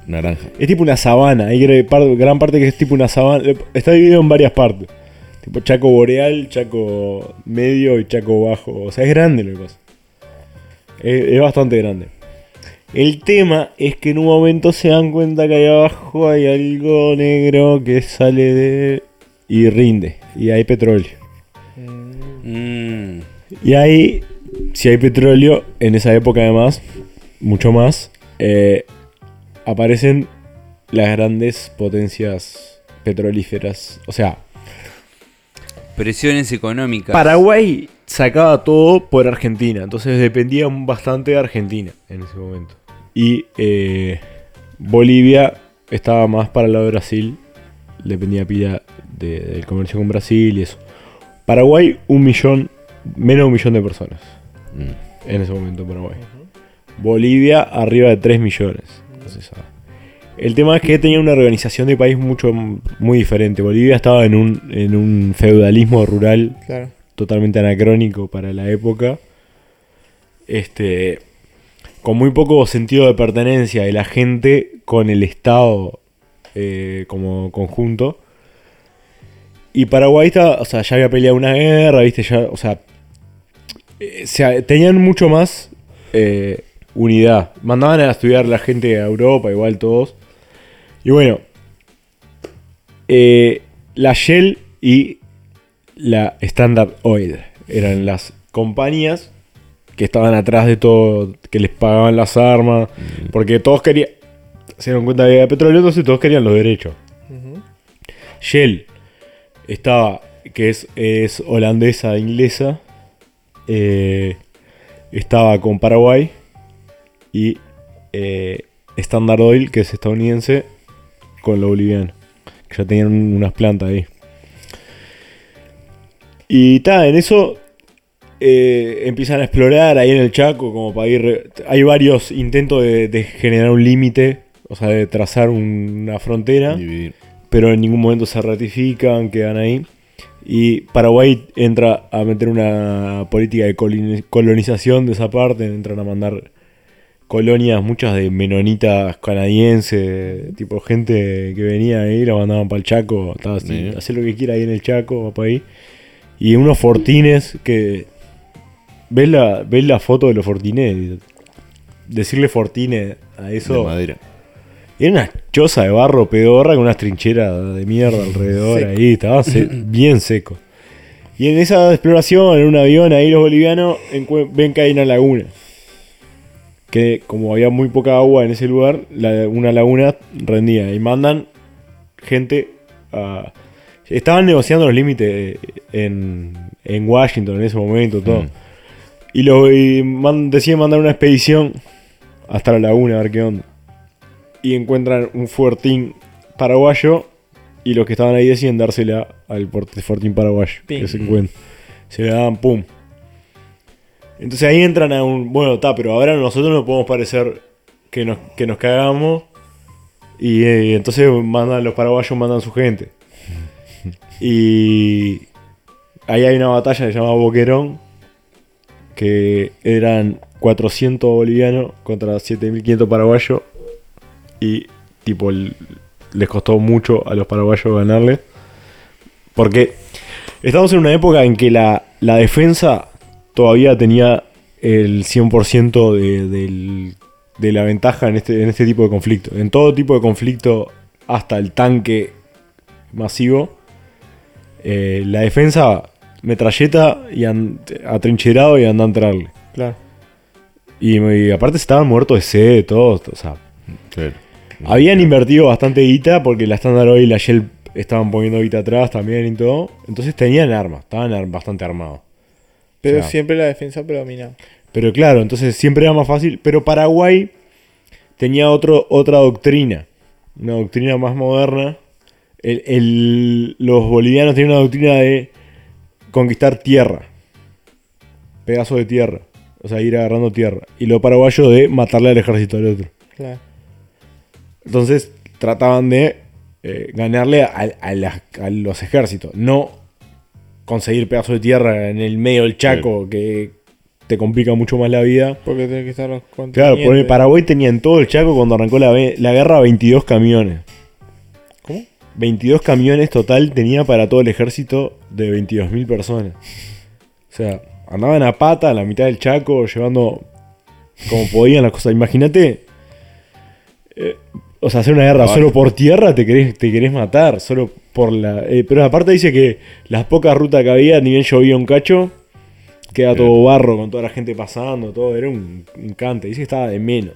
Naranja. Es tipo una sabana, hay gran parte que es tipo una sabana. Está dividido en varias partes. Tipo Chaco Boreal, Chaco Medio y Chaco Bajo. O sea, es grande lo que pasa. Es, es bastante grande. El tema es que en un momento se dan cuenta que ahí abajo hay algo negro que sale de... y rinde. Y hay petróleo. Mm, Y ahí, si hay petróleo, en esa época además, mucho más, eh, aparecen las grandes potencias petrolíferas. O sea, presiones económicas. Paraguay sacaba todo por Argentina, entonces dependía bastante de Argentina en ese momento. Y eh, Bolivia estaba más para el lado de Brasil, dependía pila de- del comercio con Brasil y eso. Paraguay, un millón, menos de un millón de personas Mm. en ese momento Paraguay. Bolivia, arriba de 3 millones. Ah. el tema es que tenía una organización de país mucho muy diferente. Bolivia estaba en un, en un feudalismo rural Claro. totalmente anacrónico para la época. Este. Con muy poco sentido de pertenencia de la gente con el Estado eh, como conjunto. Y Paraguay estaba, o sea, ya había peleado una guerra, viste, ya, o sea, eh, se- tenían mucho más eh, unidad. Mandaban a estudiar la gente a Europa, igual todos. Y bueno, eh, la Shell y la Standard Oil eran las compañías que estaban atrás de todo, que les pagaban las armas, porque todos querían, se dieron cuenta que había petróleo, entonces todos querían los derechos. Ujú. Shell estaba, que es, es holandesa, inglesa, eh, estaba con Paraguay y eh, Standard Oil, que es estadounidense, con lo boliviano, que ya tenían unas plantas ahí. Y ta, en eso eh, empiezan a explorar ahí en el Chaco, como para ir. Hay varios intentos de, de generar un límite, o sea, de trazar un- una frontera Dividir. pero en ningún momento se ratifican, quedan ahí. Y Paraguay entra a meter una política de coloni- colonización de esa parte, entran a mandar colonias, muchas de menonitas canadienses, tipo gente que venía ahí, la mandaban para el Chaco, estaba así, Bien. hacer lo que quiera ahí en el Chaco, va para ahí. Y unos fortines que... ¿Ves la, ves la foto de los fortines? Decirle fortines a eso... De madera. Era una choza de barro pedorra con unas trincheras de mierda alrededor Seco. ahí, estaba se- *clears throat* bien seco. Y en esa exploración, en un avión, ahí los bolivianos ven que hay una laguna. Que como había muy poca agua en ese lugar, la- una laguna rendía. Y mandan gente a... Estaban negociando los límites en, en Washington en ese momento, todo. Mm. Y, lo, y man- deciden mandar una expedición hasta la laguna a ver qué onda. Y encuentran un fortín paraguayo y los que estaban ahí deciden dársela al fortín paraguayo que se encuentra. Se le dan pum. Entonces ahí entran a un. Bueno, está, pero ahora nosotros no podemos parecer que nos, que nos cagamos. Y eh, entonces mandan, los paraguayos mandan su gente. *laughs* Y ahí hay una batalla que se llama Boquerón. Que eran 400 bolivianos contra 7500 paraguayos. Y tipo les costó mucho a los paraguayos ganarle. Porque estamos en una época en que la, la defensa todavía tenía el 100% de, de la ventaja en este, en este tipo de conflicto. En todo tipo de conflicto, hasta el tanque masivo, eh, la defensa metralleta y atrincherado y anda a entrarle. Claro. Y, y aparte estaban muertos de sed, todos. O sea, Claro. habían invertido bastante guita porque la Standard Oil y la Shell estaban poniendo guita atrás también y todo. Entonces tenían armas, estaban bastante armados. Pero siempre la defensa predominaba. Pero claro, entonces siempre era más fácil. Pero Paraguay tenía otro, otra doctrina. Una doctrina más moderna. El- el- los bolivianos tenían una doctrina de conquistar tierra. Pedazo de tierra. O sea, ir agarrando tierra. Y los paraguayos de matarle al ejército del otro. Claro. Entonces trataban de eh, ganarle a, a las- a los ejércitos. No conseguir pedazos de tierra en el medio del Chaco que te complica mucho más la vida. Porque tiene que estar los Claro, contingentes. por el Paraguay tenía en todo el Chaco cuando arrancó la, la guerra 22 camiones. ¿Cómo? 22 camiones total tenía para todo el ejército de 22.000 personas. O sea, andaban a pata a la mitad del Chaco llevando como podían las cosas. Imagínate, eh, o sea, hacer una guerra solo por tierra te querés, te querés matar, solo por la... eh, pero aparte dice que las pocas rutas que había, ni bien llovía un cacho, queda todo barro con toda la gente pasando, todo, era un, un cante. Dice que estaba de menos.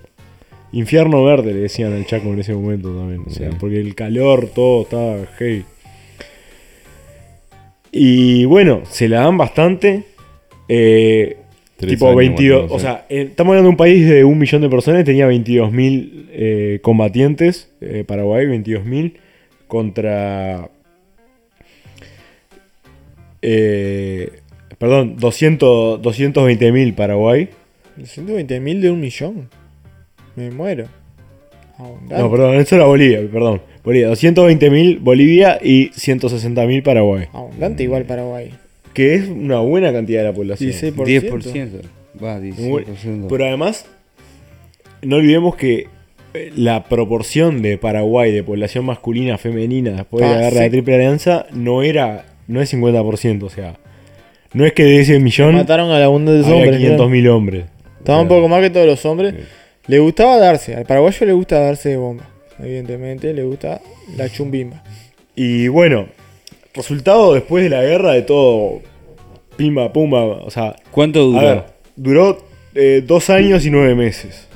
Infierno verde le decían al Chaco en ese momento también. O sea, Sí. porque el calor, todo estaba heavy. Y bueno, se la dan bastante. Eh, tipo años, 22. más o sea, eh, estamos hablando de un país de un millón de personas. Tenía 22.000 eh, combatientes. Paraguay, 22.000. Contra. eh, perdón, 200 220.000 Paraguay. 120 mil de un millón. Me muero. Abundante. No, perdón, eso era Bolivia, perdón. Bolivia, 220.000 Bolivia y 160.000 Paraguay. Abundante igual Paraguay. Que es una buena cantidad de la población. 16%. 10%. Va, Muy- 16%. Pero además, no olvidemos que la proporción de Paraguay de población masculina femenina después de la Ah, guerra de sí. Triple Alianza no era no es 50%, o sea, no es que de ese millón Mataron a la de hombres. 500.000 hombres. Estaba O un poco más que todos los hombres. Le gustaba darse. Al paraguayo le gusta darse de bomba. Evidentemente le gusta la chumbimba. Y bueno, resultado después de la guerra de todo pimba pumba, o sea, ¿Cuánto duró? A ver, duró eh, dos años y nueve meses.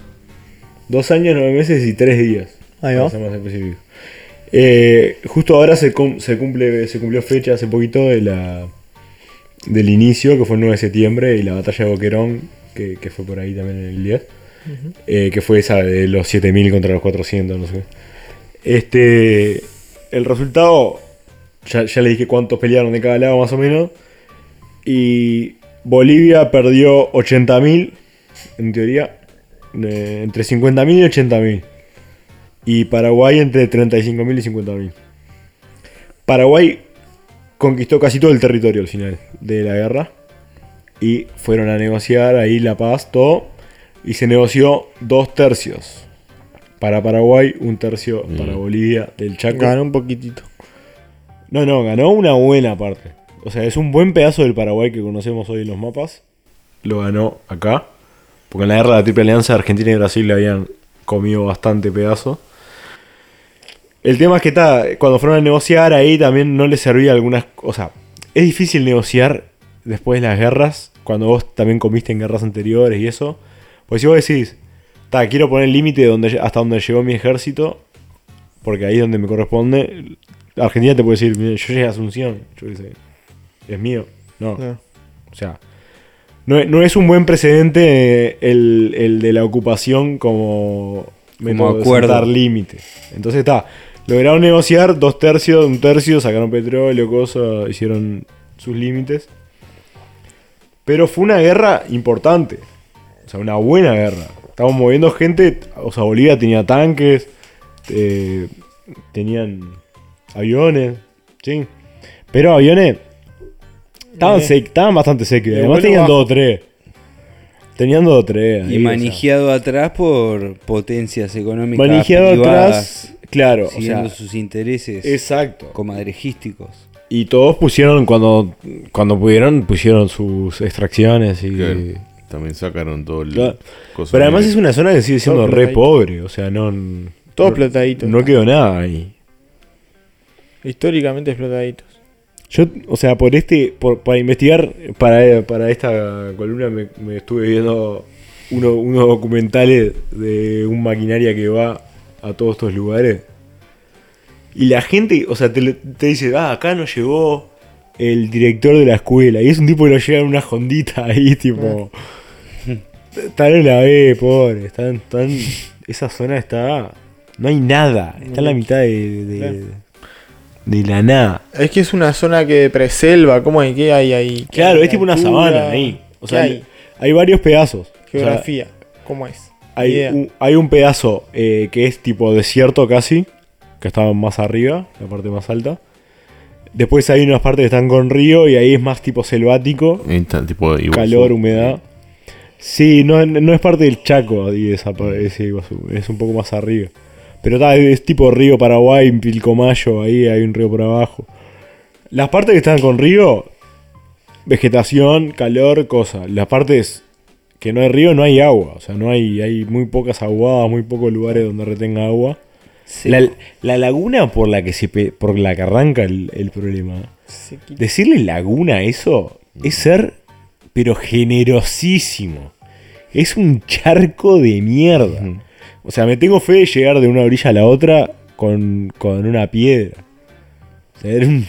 Dos años, nueve meses y tres días. Ahí para va. ser más específico. Eh, justo ahora se, cum- se cumple se cumplió fecha hace poquito de la del inicio, que fue el 9 de septiembre, y la batalla de Boquerón, que, que fue por ahí también en el 10. eh, que fue esa de los 7000 contra los 400, no sé. Este. El resultado. Ya, ya le dije cuántos pelearon de cada lado, más o menos. Y Bolivia perdió 80.000, en teoría, eh, entre 50.000 y 80.000. Y Paraguay entre 35.000 y 50.000. Paraguay conquistó casi todo el territorio al final de la guerra. Y fueron a negociar ahí la paz, todo. Y se negoció dos tercios. Para Paraguay, un tercio para Bolivia del Chaco. Ganó un poquitito. No, no, ganó una buena parte. O sea, es un buen pedazo del Paraguay que conocemos hoy en los mapas. Lo ganó acá. Porque en la guerra de la Triple Alianza Argentina y Brasil le habían comido bastante pedazo. El tema es que está, cuando fueron a negociar ahí también no les servía algunas... O sea, es difícil negociar después de las guerras, cuando vos también comiste en guerras anteriores y eso. Pues si vos decís, ta, quiero poner el límite donde, hasta donde llegó mi ejército, porque ahí es donde me corresponde. Argentina te puede decir, "Mire, yo llegué a Asunción, yo qué sé, es mío. No. No. O sea, no, es- no es un buen precedente eh, el, el de la ocupación como, de acuerdo. límites. Entonces está, lograron negociar dos tercios, un tercio, sacaron petróleo, cosas, hicieron sus límites. Pero fue una guerra importante. O sea, una buena guerra. Estaban moviendo gente, o sea, Bolivia tenía tanques, eh, tenían aviones, sí. Pero aviones estaban, Eh. sec- estaban bastante secos. De Además tenían dos o tres. Tenían dos o tres. Y o sea. manijeado atrás por potencias económicas Manijeado privadas, atrás, claro. O siguiendo sea, sus intereses exacto. comadrejísticos. Y todos pusieron, cuando, cuando pudieron, pusieron sus extracciones y... Claro. También sacaron todo el. Claro. Pero además de- es una zona que sigue siendo Todo re pobre. O sea, no... Todo no, explotadito. no quedó nada ahí. Históricamente explotaditos. Yo, o sea, por este, por, para investigar, para, para esta columna me, me estuve viendo uno- unos documentales de un maquinaria que va a todos estos lugares. Y la gente, o sea, te, te dice, ah, acá no llegó el director de la escuela. Y es un tipo que lo lleva en una hondita ahí, tipo... *laughs* Están en la B, pobre. Están, están, esa zona está... No hay nada. Está en la mitad de. De la nada. Es que es una zona que preselva. ¿Cómo hay? ¿Qué hay ahí? ¿Qué Claro, hay? es tipo una sabana ahí. O sea, ¿Qué hay, hay? hay varios pedazos. O sea, Geografía. ¿Cómo es? hay, un, hay un pedazo eh, que es tipo desierto casi, que está más arriba, la parte más alta. Después hay unas partes que están con río y ahí es más tipo selvático, Ahí está, tipo Iguazú. calor, humedad. Sí, no, no es parte del Chaco ahí esa, pa- ese Iguazú, es un poco más arriba. Pero está, es tipo río Paraguay, Pilcomayo, ahí hay un río por abajo. Las partes que están con río, vegetación, calor, cosa. Las partes que no hay río, no hay agua. O sea, no hay, hay muy pocas aguadas, muy pocos lugares donde retenga agua. La, la laguna por la que se pe- por la que arranca el, el problema. Decirle laguna a eso es ser, pero generosísimo. Es un charco de mierda. O sea, me tengo fe de llegar de una orilla a la otra con, con una piedra. O sea, era un-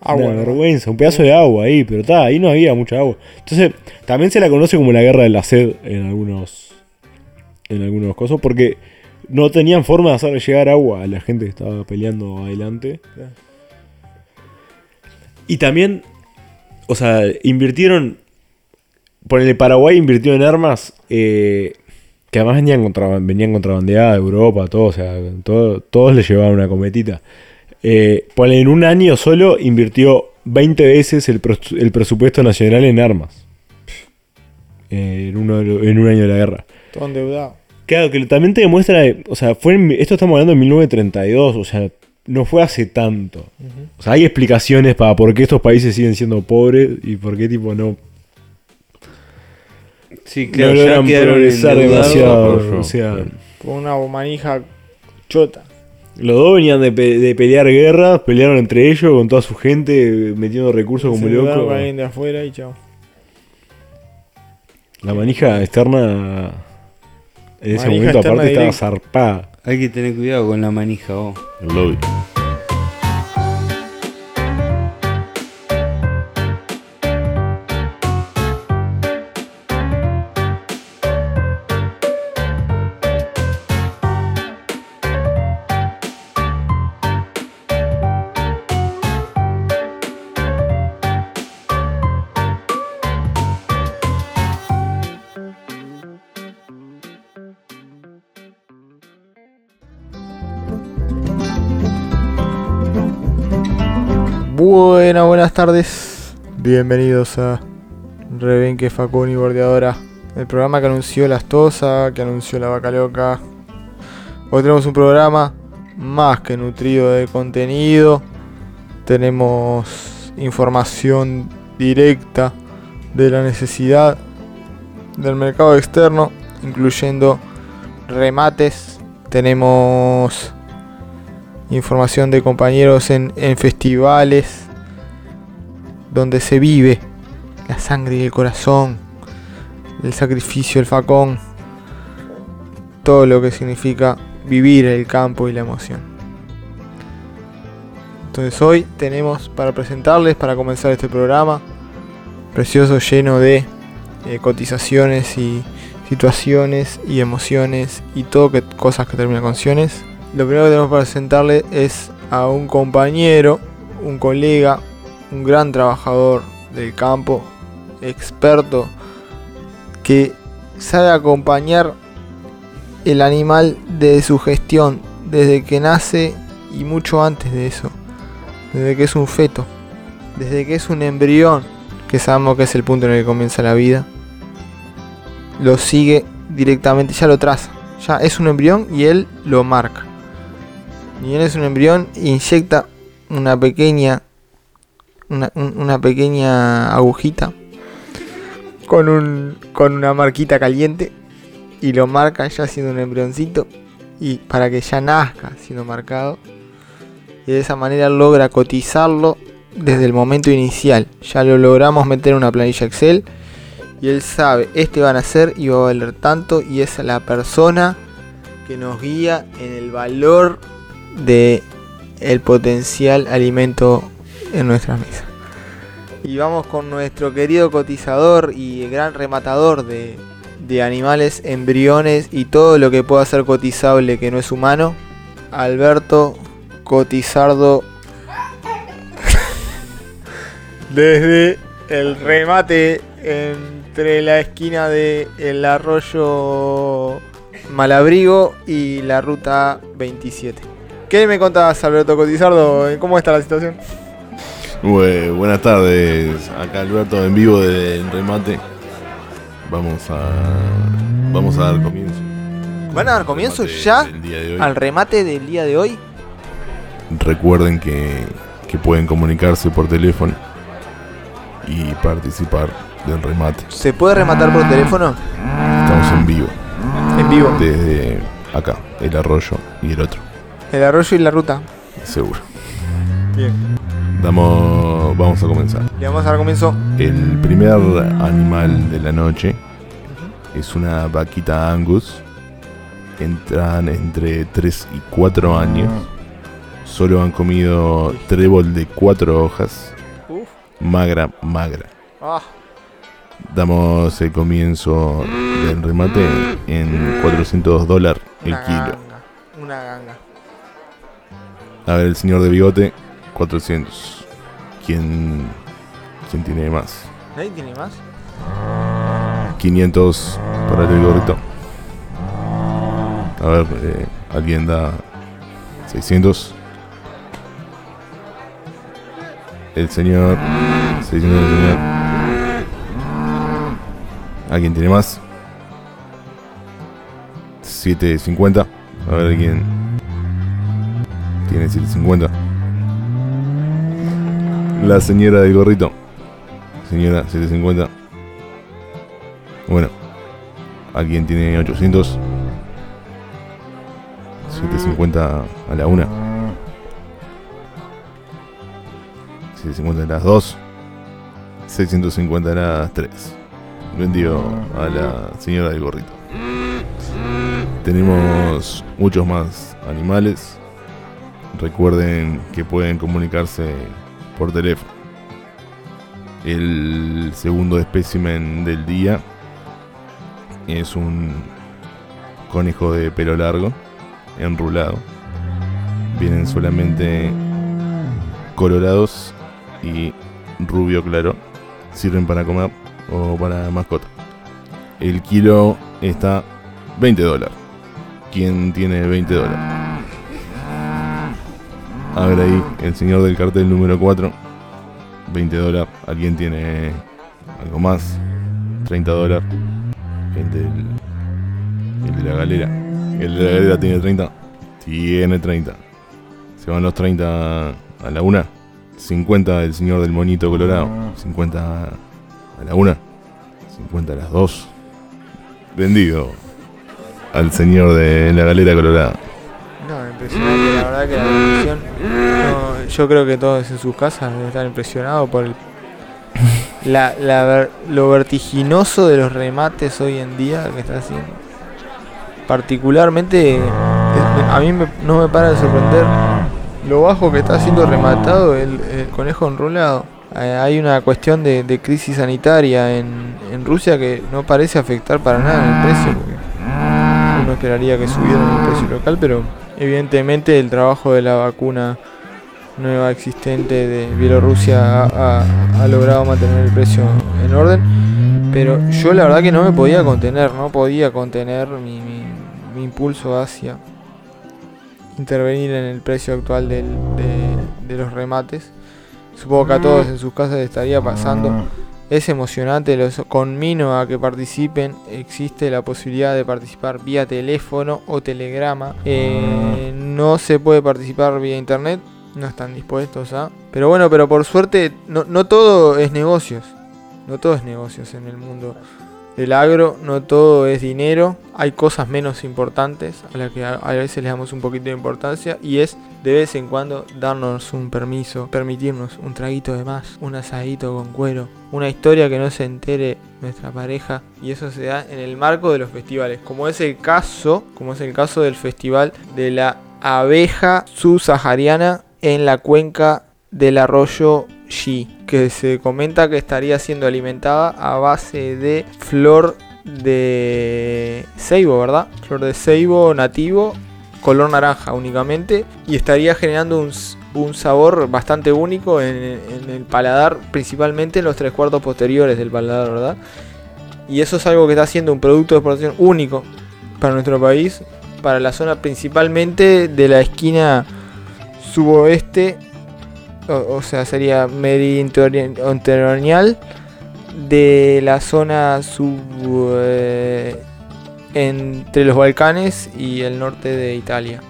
Agua. *laughs* una ¿no? vergüenza, un pedazo de agua ahí, pero está, ahí no había mucha agua. Entonces, también se la conoce como la guerra de la sed en algunos en algunos cosas, porque no tenían forma de hacerle llegar agua a la gente que estaba peleando adelante. Y también, o sea, invirtieron, por el Paraguay invirtió en armas eh, que además venían, contra, venían contrabandeadas de Europa, todo, o sea, todo- todos le llevaban una cometita. Eh, en un año solo invirtió 20 veces el, presupuesto nacional en armas. Eh, en, uno un año de la guerra. Todo endeudado. Claro, que también te demuestra, o sea, fue en- esto estamos hablando de 1932, o sea, no fue hace tanto. O sea, hay explicaciones para por qué estos países siguen siendo pobres y por qué tipo no, Sí, no claro, ya logran progresar demasiado. por. O sea, Con una manija chota. los dos venían de, pe- de pelear guerras, pelearon entre ellos con toda su gente, metiendo recursos como alguien de afuera y chao. La manija externa en ese Manija momento aparte estaba zarpada. Hay que tener cuidado con la manija, vos. El lobby. Buenas, buenas tardes. Bienvenidos a Rebenque Facón y Bordeadora. El programa que anunció Las Tosas, que anunció La Vaca Loca. Hoy tenemos un programa más que nutrido de contenido. Tenemos información directa de la necesidad del mercado externo, incluyendo remates. Tenemos información de compañeros en festivales donde se vive la sangre y el corazón, el sacrificio, el facón, todo lo que significa vivir el campo y la emoción. Entonces hoy tenemos para presentarles, para comenzar este programa, precioso lleno de eh, cotizaciones y situaciones y emociones y todo cosas que terminan con ciones. Lo primero que tenemos para presentarle es a un compañero, un colega, un gran trabajador del campo, experto, que sabe acompañar el animal de su gestión desde que nace y mucho antes de eso, desde que es un feto, desde que es un embrión, que sabemos que es el punto en el que comienza la vida, lo sigue directamente, ya lo traza, ya es un embrión y él lo marca. Y él es un embrión, inyecta una pequeña, una, un- una pequeña agujita con, un, con una marquita caliente y lo marca ya siendo un embrioncito y para que ya nazca siendo marcado. Y de esa manera logra cotizarlo desde el momento inicial. Ya lo logramos meter en una planilla Excel y él sabe este va a nacer y va a valer tanto y es la persona que nos guía en el valor de el potencial alimento en nuestra mesa y vamos con nuestro querido cotizador y gran rematador de, de animales, embriones y todo lo que pueda ser cotizable que no es humano. Alberto Cotizardo. *laughs* Desde el remate entre la esquina de el arroyo Malabrigo y la ruta 27. ¿Qué me contabas, Alberto Cotizardo? ¿Cómo está la situación? Bue- buenas tardes, acá Alberto en vivo del remate. Vamos a vamos a dar comienzo. ¿Van a dar comienzo ya de al remate del día de hoy? Recuerden que, que pueden comunicarse por teléfono y participar del remate. ¿Se puede rematar por teléfono? Estamos en vivo En vivo. desde acá, el arroyo y el otro, El arroyo y la ruta. seguro. Bien. Damos, vamos a comenzar. Le vamos a dar comienzo. El primer animal de la noche es una vaquita Angus. Entran entre 3 y 4 años. Solo han comido trébol de 4 hojas. Uf. Magra, magra. Ah, Damos el comienzo del remate en 400 dólares el una kilo. ganga. Una ganga. A ver, el señor de bigote, 400. ¿Quién, quién tiene más? ¿Nadie tiene más? 500 para el gorrito. A ver, eh, alguien da 600. El señor. 600 el señor. ¿Alguien tiene más? 750. A ver, alguien. Tiene 750. La señora del gorrito. Señora, 750. Bueno, alguien tiene 800. 750 a la una. 750 a las 2. 650 a las 3. Vendió a la señora del gorrito. Tenemos muchos más animales. Recuerden que pueden comunicarse por teléfono. El segundo espécimen del día es un conejo de pelo largo, enrulado. Vienen solamente colorados y rubio claro. Sirven para comer o para mascota. El kilo está 20 dólares. ¿Quién tiene 20 dólares? A ver ahí, el señor del cartel número 4. 20 dólares. ¿Alguien tiene algo más? 30 dólares. El del. El de la galera. El de la galera tiene 30. Tiene 30. Se van los 30 a la una. 50 el señor del monito colorado. 50 a la una. 50 a las 2. Vendido al señor de la galera colorada. No, impresionante, la verdad que la no, yo creo que todos en sus casas deben estar impresionados por el, la, la lo vertiginoso de los remates hoy en día que está haciendo. Particularmente, es- a mí me- no me para de sorprender lo bajo que está siendo rematado el, conejo enrolado. eh, hay una cuestión de, de crisis sanitaria en, en Rusia que no parece afectar para nada el precio. Uno esperaría que subiera el precio local, pero evidentemente el trabajo de la vacuna nueva existente de Bielorrusia ha, ha- ha logrado mantener el precio en orden. Pero yo la verdad que no me podía contener, no podía contener mi, mi- mi impulso hacia intervenir en el precio actual del- de, de los remates. Supongo que a todos en sus casas estaría pasando. Es emocionante, los conmino a que participen. Existe la posibilidad de participar vía teléfono o telegrama. Eh, no se puede participar vía internet, no están dispuestos a. Pero bueno, pero por suerte, no, no todo es negocios. No todo es negocios en el mundo del agro, no todo es dinero. Hay cosas menos importantes a las que a, a veces le damos un poquito de importancia y es de vez en cuando darnos un permiso, permitirnos un traguito de más, un asadito con cuero, una historia que no se entere nuestra pareja y eso se da en el marco de los festivales, como es el caso, como es el caso del festival de la abeja subsahariana en la cuenca del arroyo Xi, que se comenta que estaría siendo alimentada a base de flor de ceibo, ¿verdad? Flor de ceibo nativo, color naranja únicamente, y estaría generando un, sabor bastante único en, el paladar, principalmente en los tres cuartos posteriores del paladar, ¿verdad? Y eso es algo que está siendo un producto de exportación único para nuestro país, para la zona principalmente de la esquina suboeste, o, sea, sería mediterráneo de la zona sub eh, entre los Balcanes y el norte de Italia.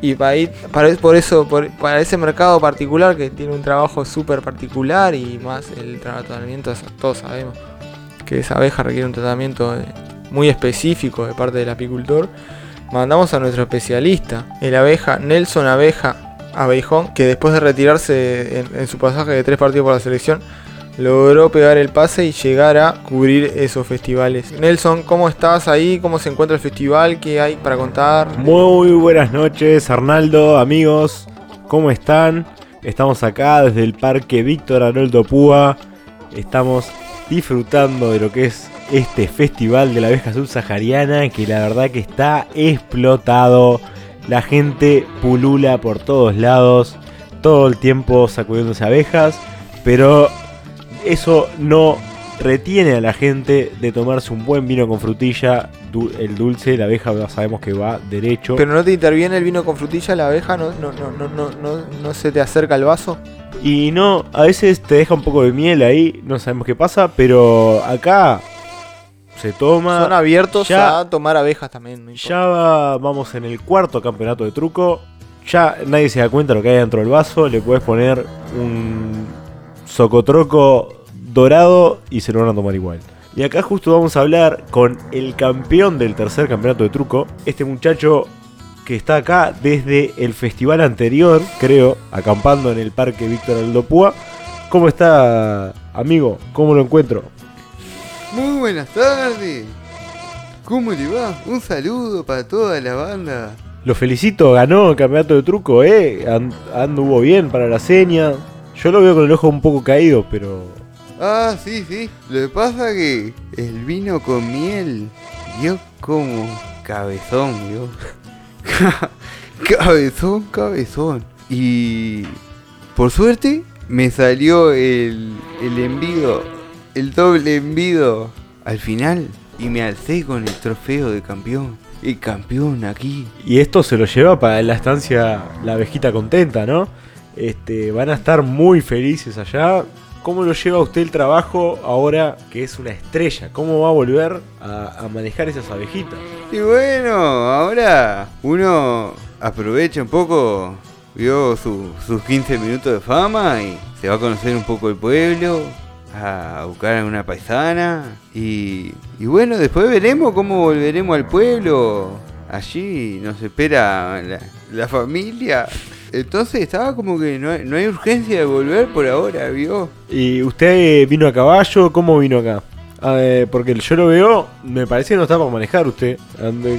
Y para, ir- para- por eso, para ese mercado particular que tiene un trabajo súper particular y más el tratamiento, todos sabemos que esa abeja requiere un tratamiento eh, muy específico de parte del apicultor, mandamos a nuestro especialista, el abeja Nelson Abeja Abejón, que después de retirarse en su pasaje de tres partidos por la selección, logró pegar el pase y llegar a cubrir esos festivales. Nelson, ¿cómo estás ahí? ¿Cómo se encuentra el festival? ¿Qué hay para contar? Muy buenas noches, Arnaldo, amigos. ¿Cómo están? Estamos acá desde el Parque Víctor Arnoldo Púa. Estamos disfrutando de lo que es este festival de la abeja subsahariana que la verdad que está explotado. La gente pulula por todos lados, todo el tiempo sacudiéndose abejas, pero eso no retiene a la gente de tomarse un buen vino con frutilla, du- el dulce, la abeja sabemos que va derecho. Pero no te interviene el vino con frutilla, la abeja no, no, no, no, no, no, no se te acerca al vaso. Y no, a veces te deja un poco de miel ahí, no sabemos qué pasa, pero acá se toma. Son abiertos ya- a tomar abejas también. no. Ya va- vamos en el cuarto campeonato de truco. Ya nadie se da cuenta de lo que hay dentro del vaso. Le puedes poner un socotroco dorado y se lo van a tomar igual. Y acá justo vamos a hablar con el campeón del tercer campeonato de truco. Este muchacho que está acá desde el festival anterior, creo, acampando en el parque Víctor Aldo Púa. ¿Cómo está, amigo? ¿Cómo lo encuentro? Muy buenas tardes. ¿Cómo le va? Un saludo para toda la banda. Lo felicito, ganó el campeonato de truco, eh. And- anduvo bien para la seña. Yo lo veo con el ojo un poco caído, pero. Ah, sí, sí. Lo que pasa que el vino con miel dio como cabezón, yo. *laughs* cabezón, cabezón. Y por suerte me salió el, el envido, el doble envido al final. Y me alcé con el trofeo de campeón. El campeón aquí. Y esto se lo lleva para la estancia La Abejita Contenta, ¿no? Este, van a estar muy felices allá. ¿Cómo lo lleva usted el trabajo ahora que es una estrella? ¿Cómo va a volver a, a manejar esas abejitas? Y bueno, ahora uno aprovecha un poco, vio su- sus 15 minutos de fama y se va a conocer un poco el pueblo, a buscar a una paisana y, y bueno, después veremos cómo volveremos al pueblo. Allí nos espera la familia. Entonces estaba como que no hay, no hay urgencia de volver por ahora, vio. ¿Y usted vino a caballo? ¿Cómo vino acá? Ah, eh, porque yo lo veo, me parece que no está para manejar usted.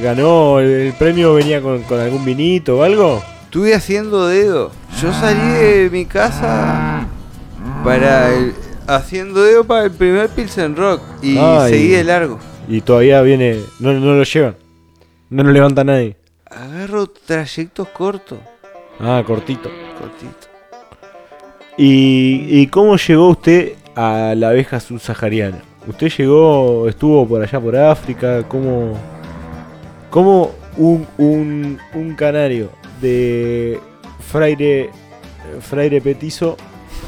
¿Ganó el, premio? ¿Venía con, con algún vinito o algo? Estuve haciendo dedo. Yo salí de mi casa para el- haciendo dedo para el primer Pilsen Rock y seguí de largo. Y todavía viene. No, no lo llevan. No lo levanta nadie. Agarro trayectos cortos, Ah, cortito. cortitos. ¿Y, y cómo llegó usted a la abeja subsahariana? ¿Usted llegó, estuvo por allá por África? ¿Cómo, cómo un, un, un canario de fraire, fraire petizo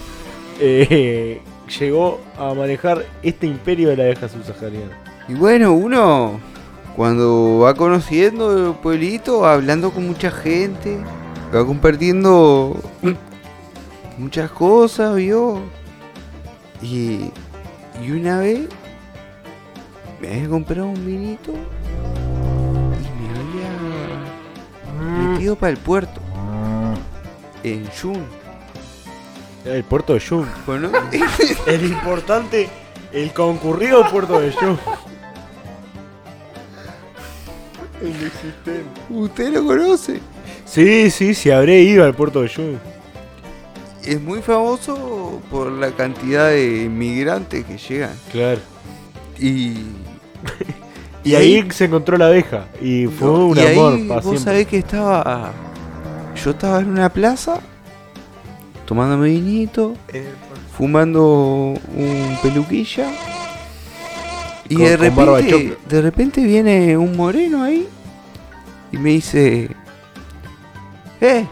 *laughs* eh, llegó a manejar este imperio de la abeja subsahariana? Y bueno, uno cuando va conociendo el pueblito, va hablando con mucha gente, va compartiendo muchas cosas, vio. Y, y una vez me había comprado un vinito y me había metido para el puerto. En Jun. El puerto de Yum. Bueno, *laughs* El importante, el concurrido puerto de Usted lo conoce. Sí, sí, sí, habré ido al puerto de Yum. Es muy famoso por la cantidad de inmigrantes que llegan. Claro. Y, *laughs* Y ahí se encontró la abeja. Y fue No, un y ahí amor para vos siempre. sabés que estaba. Yo estaba en una plaza, tomándome vinito, fumando un peluquilla. Y Con- de repente, choclo. de repente viene un moreno ahí y me dice: ¡Eh!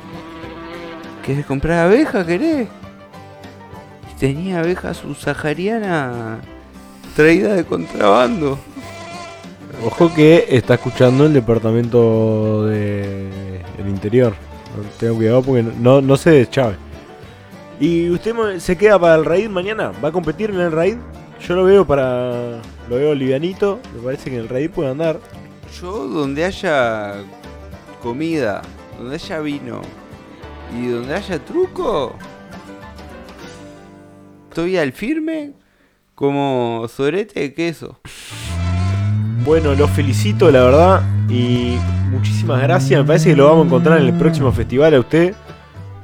¿Querés comprar abeja, querés? Y tenía abeja subsahariana traída de contrabando. Ojo que está escuchando el departamento de el interior. Tengo cuidado porque no, no se deschave. ¿Y usted se queda para el raid mañana? ¿Va a competir en el raid? Yo lo veo para. Lo veo livianito. Me parece que en el raid puede andar. Yo donde haya comida, donde haya vino y donde haya truco, estoy al firme como sorete de queso. Bueno, los felicito, la verdad. Y muchísimas gracias. Me parece que lo vamos a encontrar en el próximo festival a usted.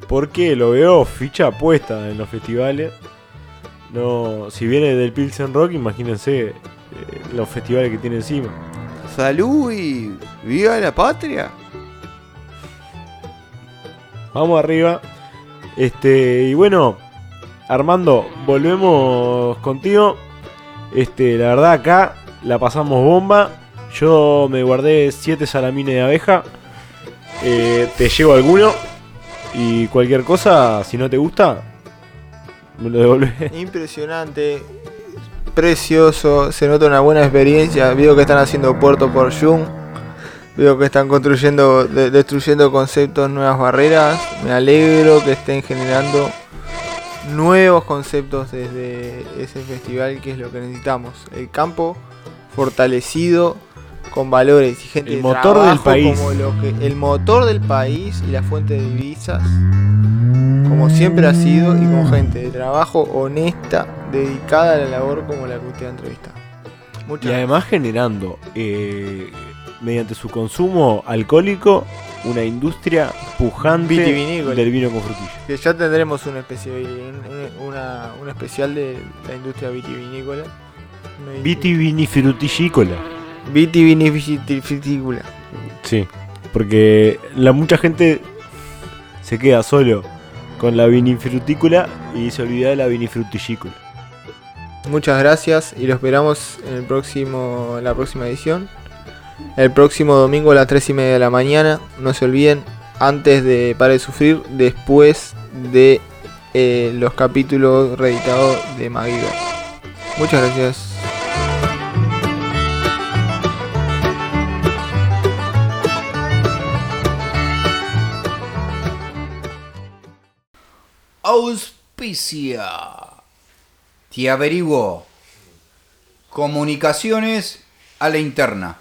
Porque lo veo ficha puesta en los festivales. No, si viene del Pilsen Rock, imagínense los festivales que tiene encima. Salud y viva la patria. Vamos arriba. Este, y bueno, Armando, volvemos contigo. Este, la verdad acá la pasamos bomba. Yo me guardé 7 salamines de abeja. Eh, te llevo alguno. Y cualquier cosa, si no te gusta, me lo devolvés. Impresionante, precioso, se nota una buena experiencia. Veo que están haciendo puerto por Jung. Veo que están construyendo, de- destruyendo conceptos, nuevas barreras. Me alegro que estén generando nuevos conceptos desde ese festival, que es lo que necesitamos. El campo fortalecido con valores y gente El de motor del país. como lo que el motor del país y la fuente de divisas como siempre ha sido y con gente de trabajo honesta, dedicada a la labor como la que usted ha entrevistado. Muchas Y además generando, eh, mediante su consumo alcohólico, una industria pujante del vino con frutilla. Que ya tendremos un especial, un, una- un especial de la industria vitivinícola. Una Vitivinifrutillicóla. Vitivinícola. Sí, porque la mucha gente se queda solo con la vinifrutícola y se olvida de la vinifrutillicóla. Muchas gracias y lo esperamos en el próximo, la próxima edición. El próximo domingo a las 3 y media de la mañana. No se olviden, antes de Para de Sufrir, después de eh, los capítulos reeditados de MacGyver. Muchas gracias. Auspicia. Te averiguo. Comunicaciones a la interna.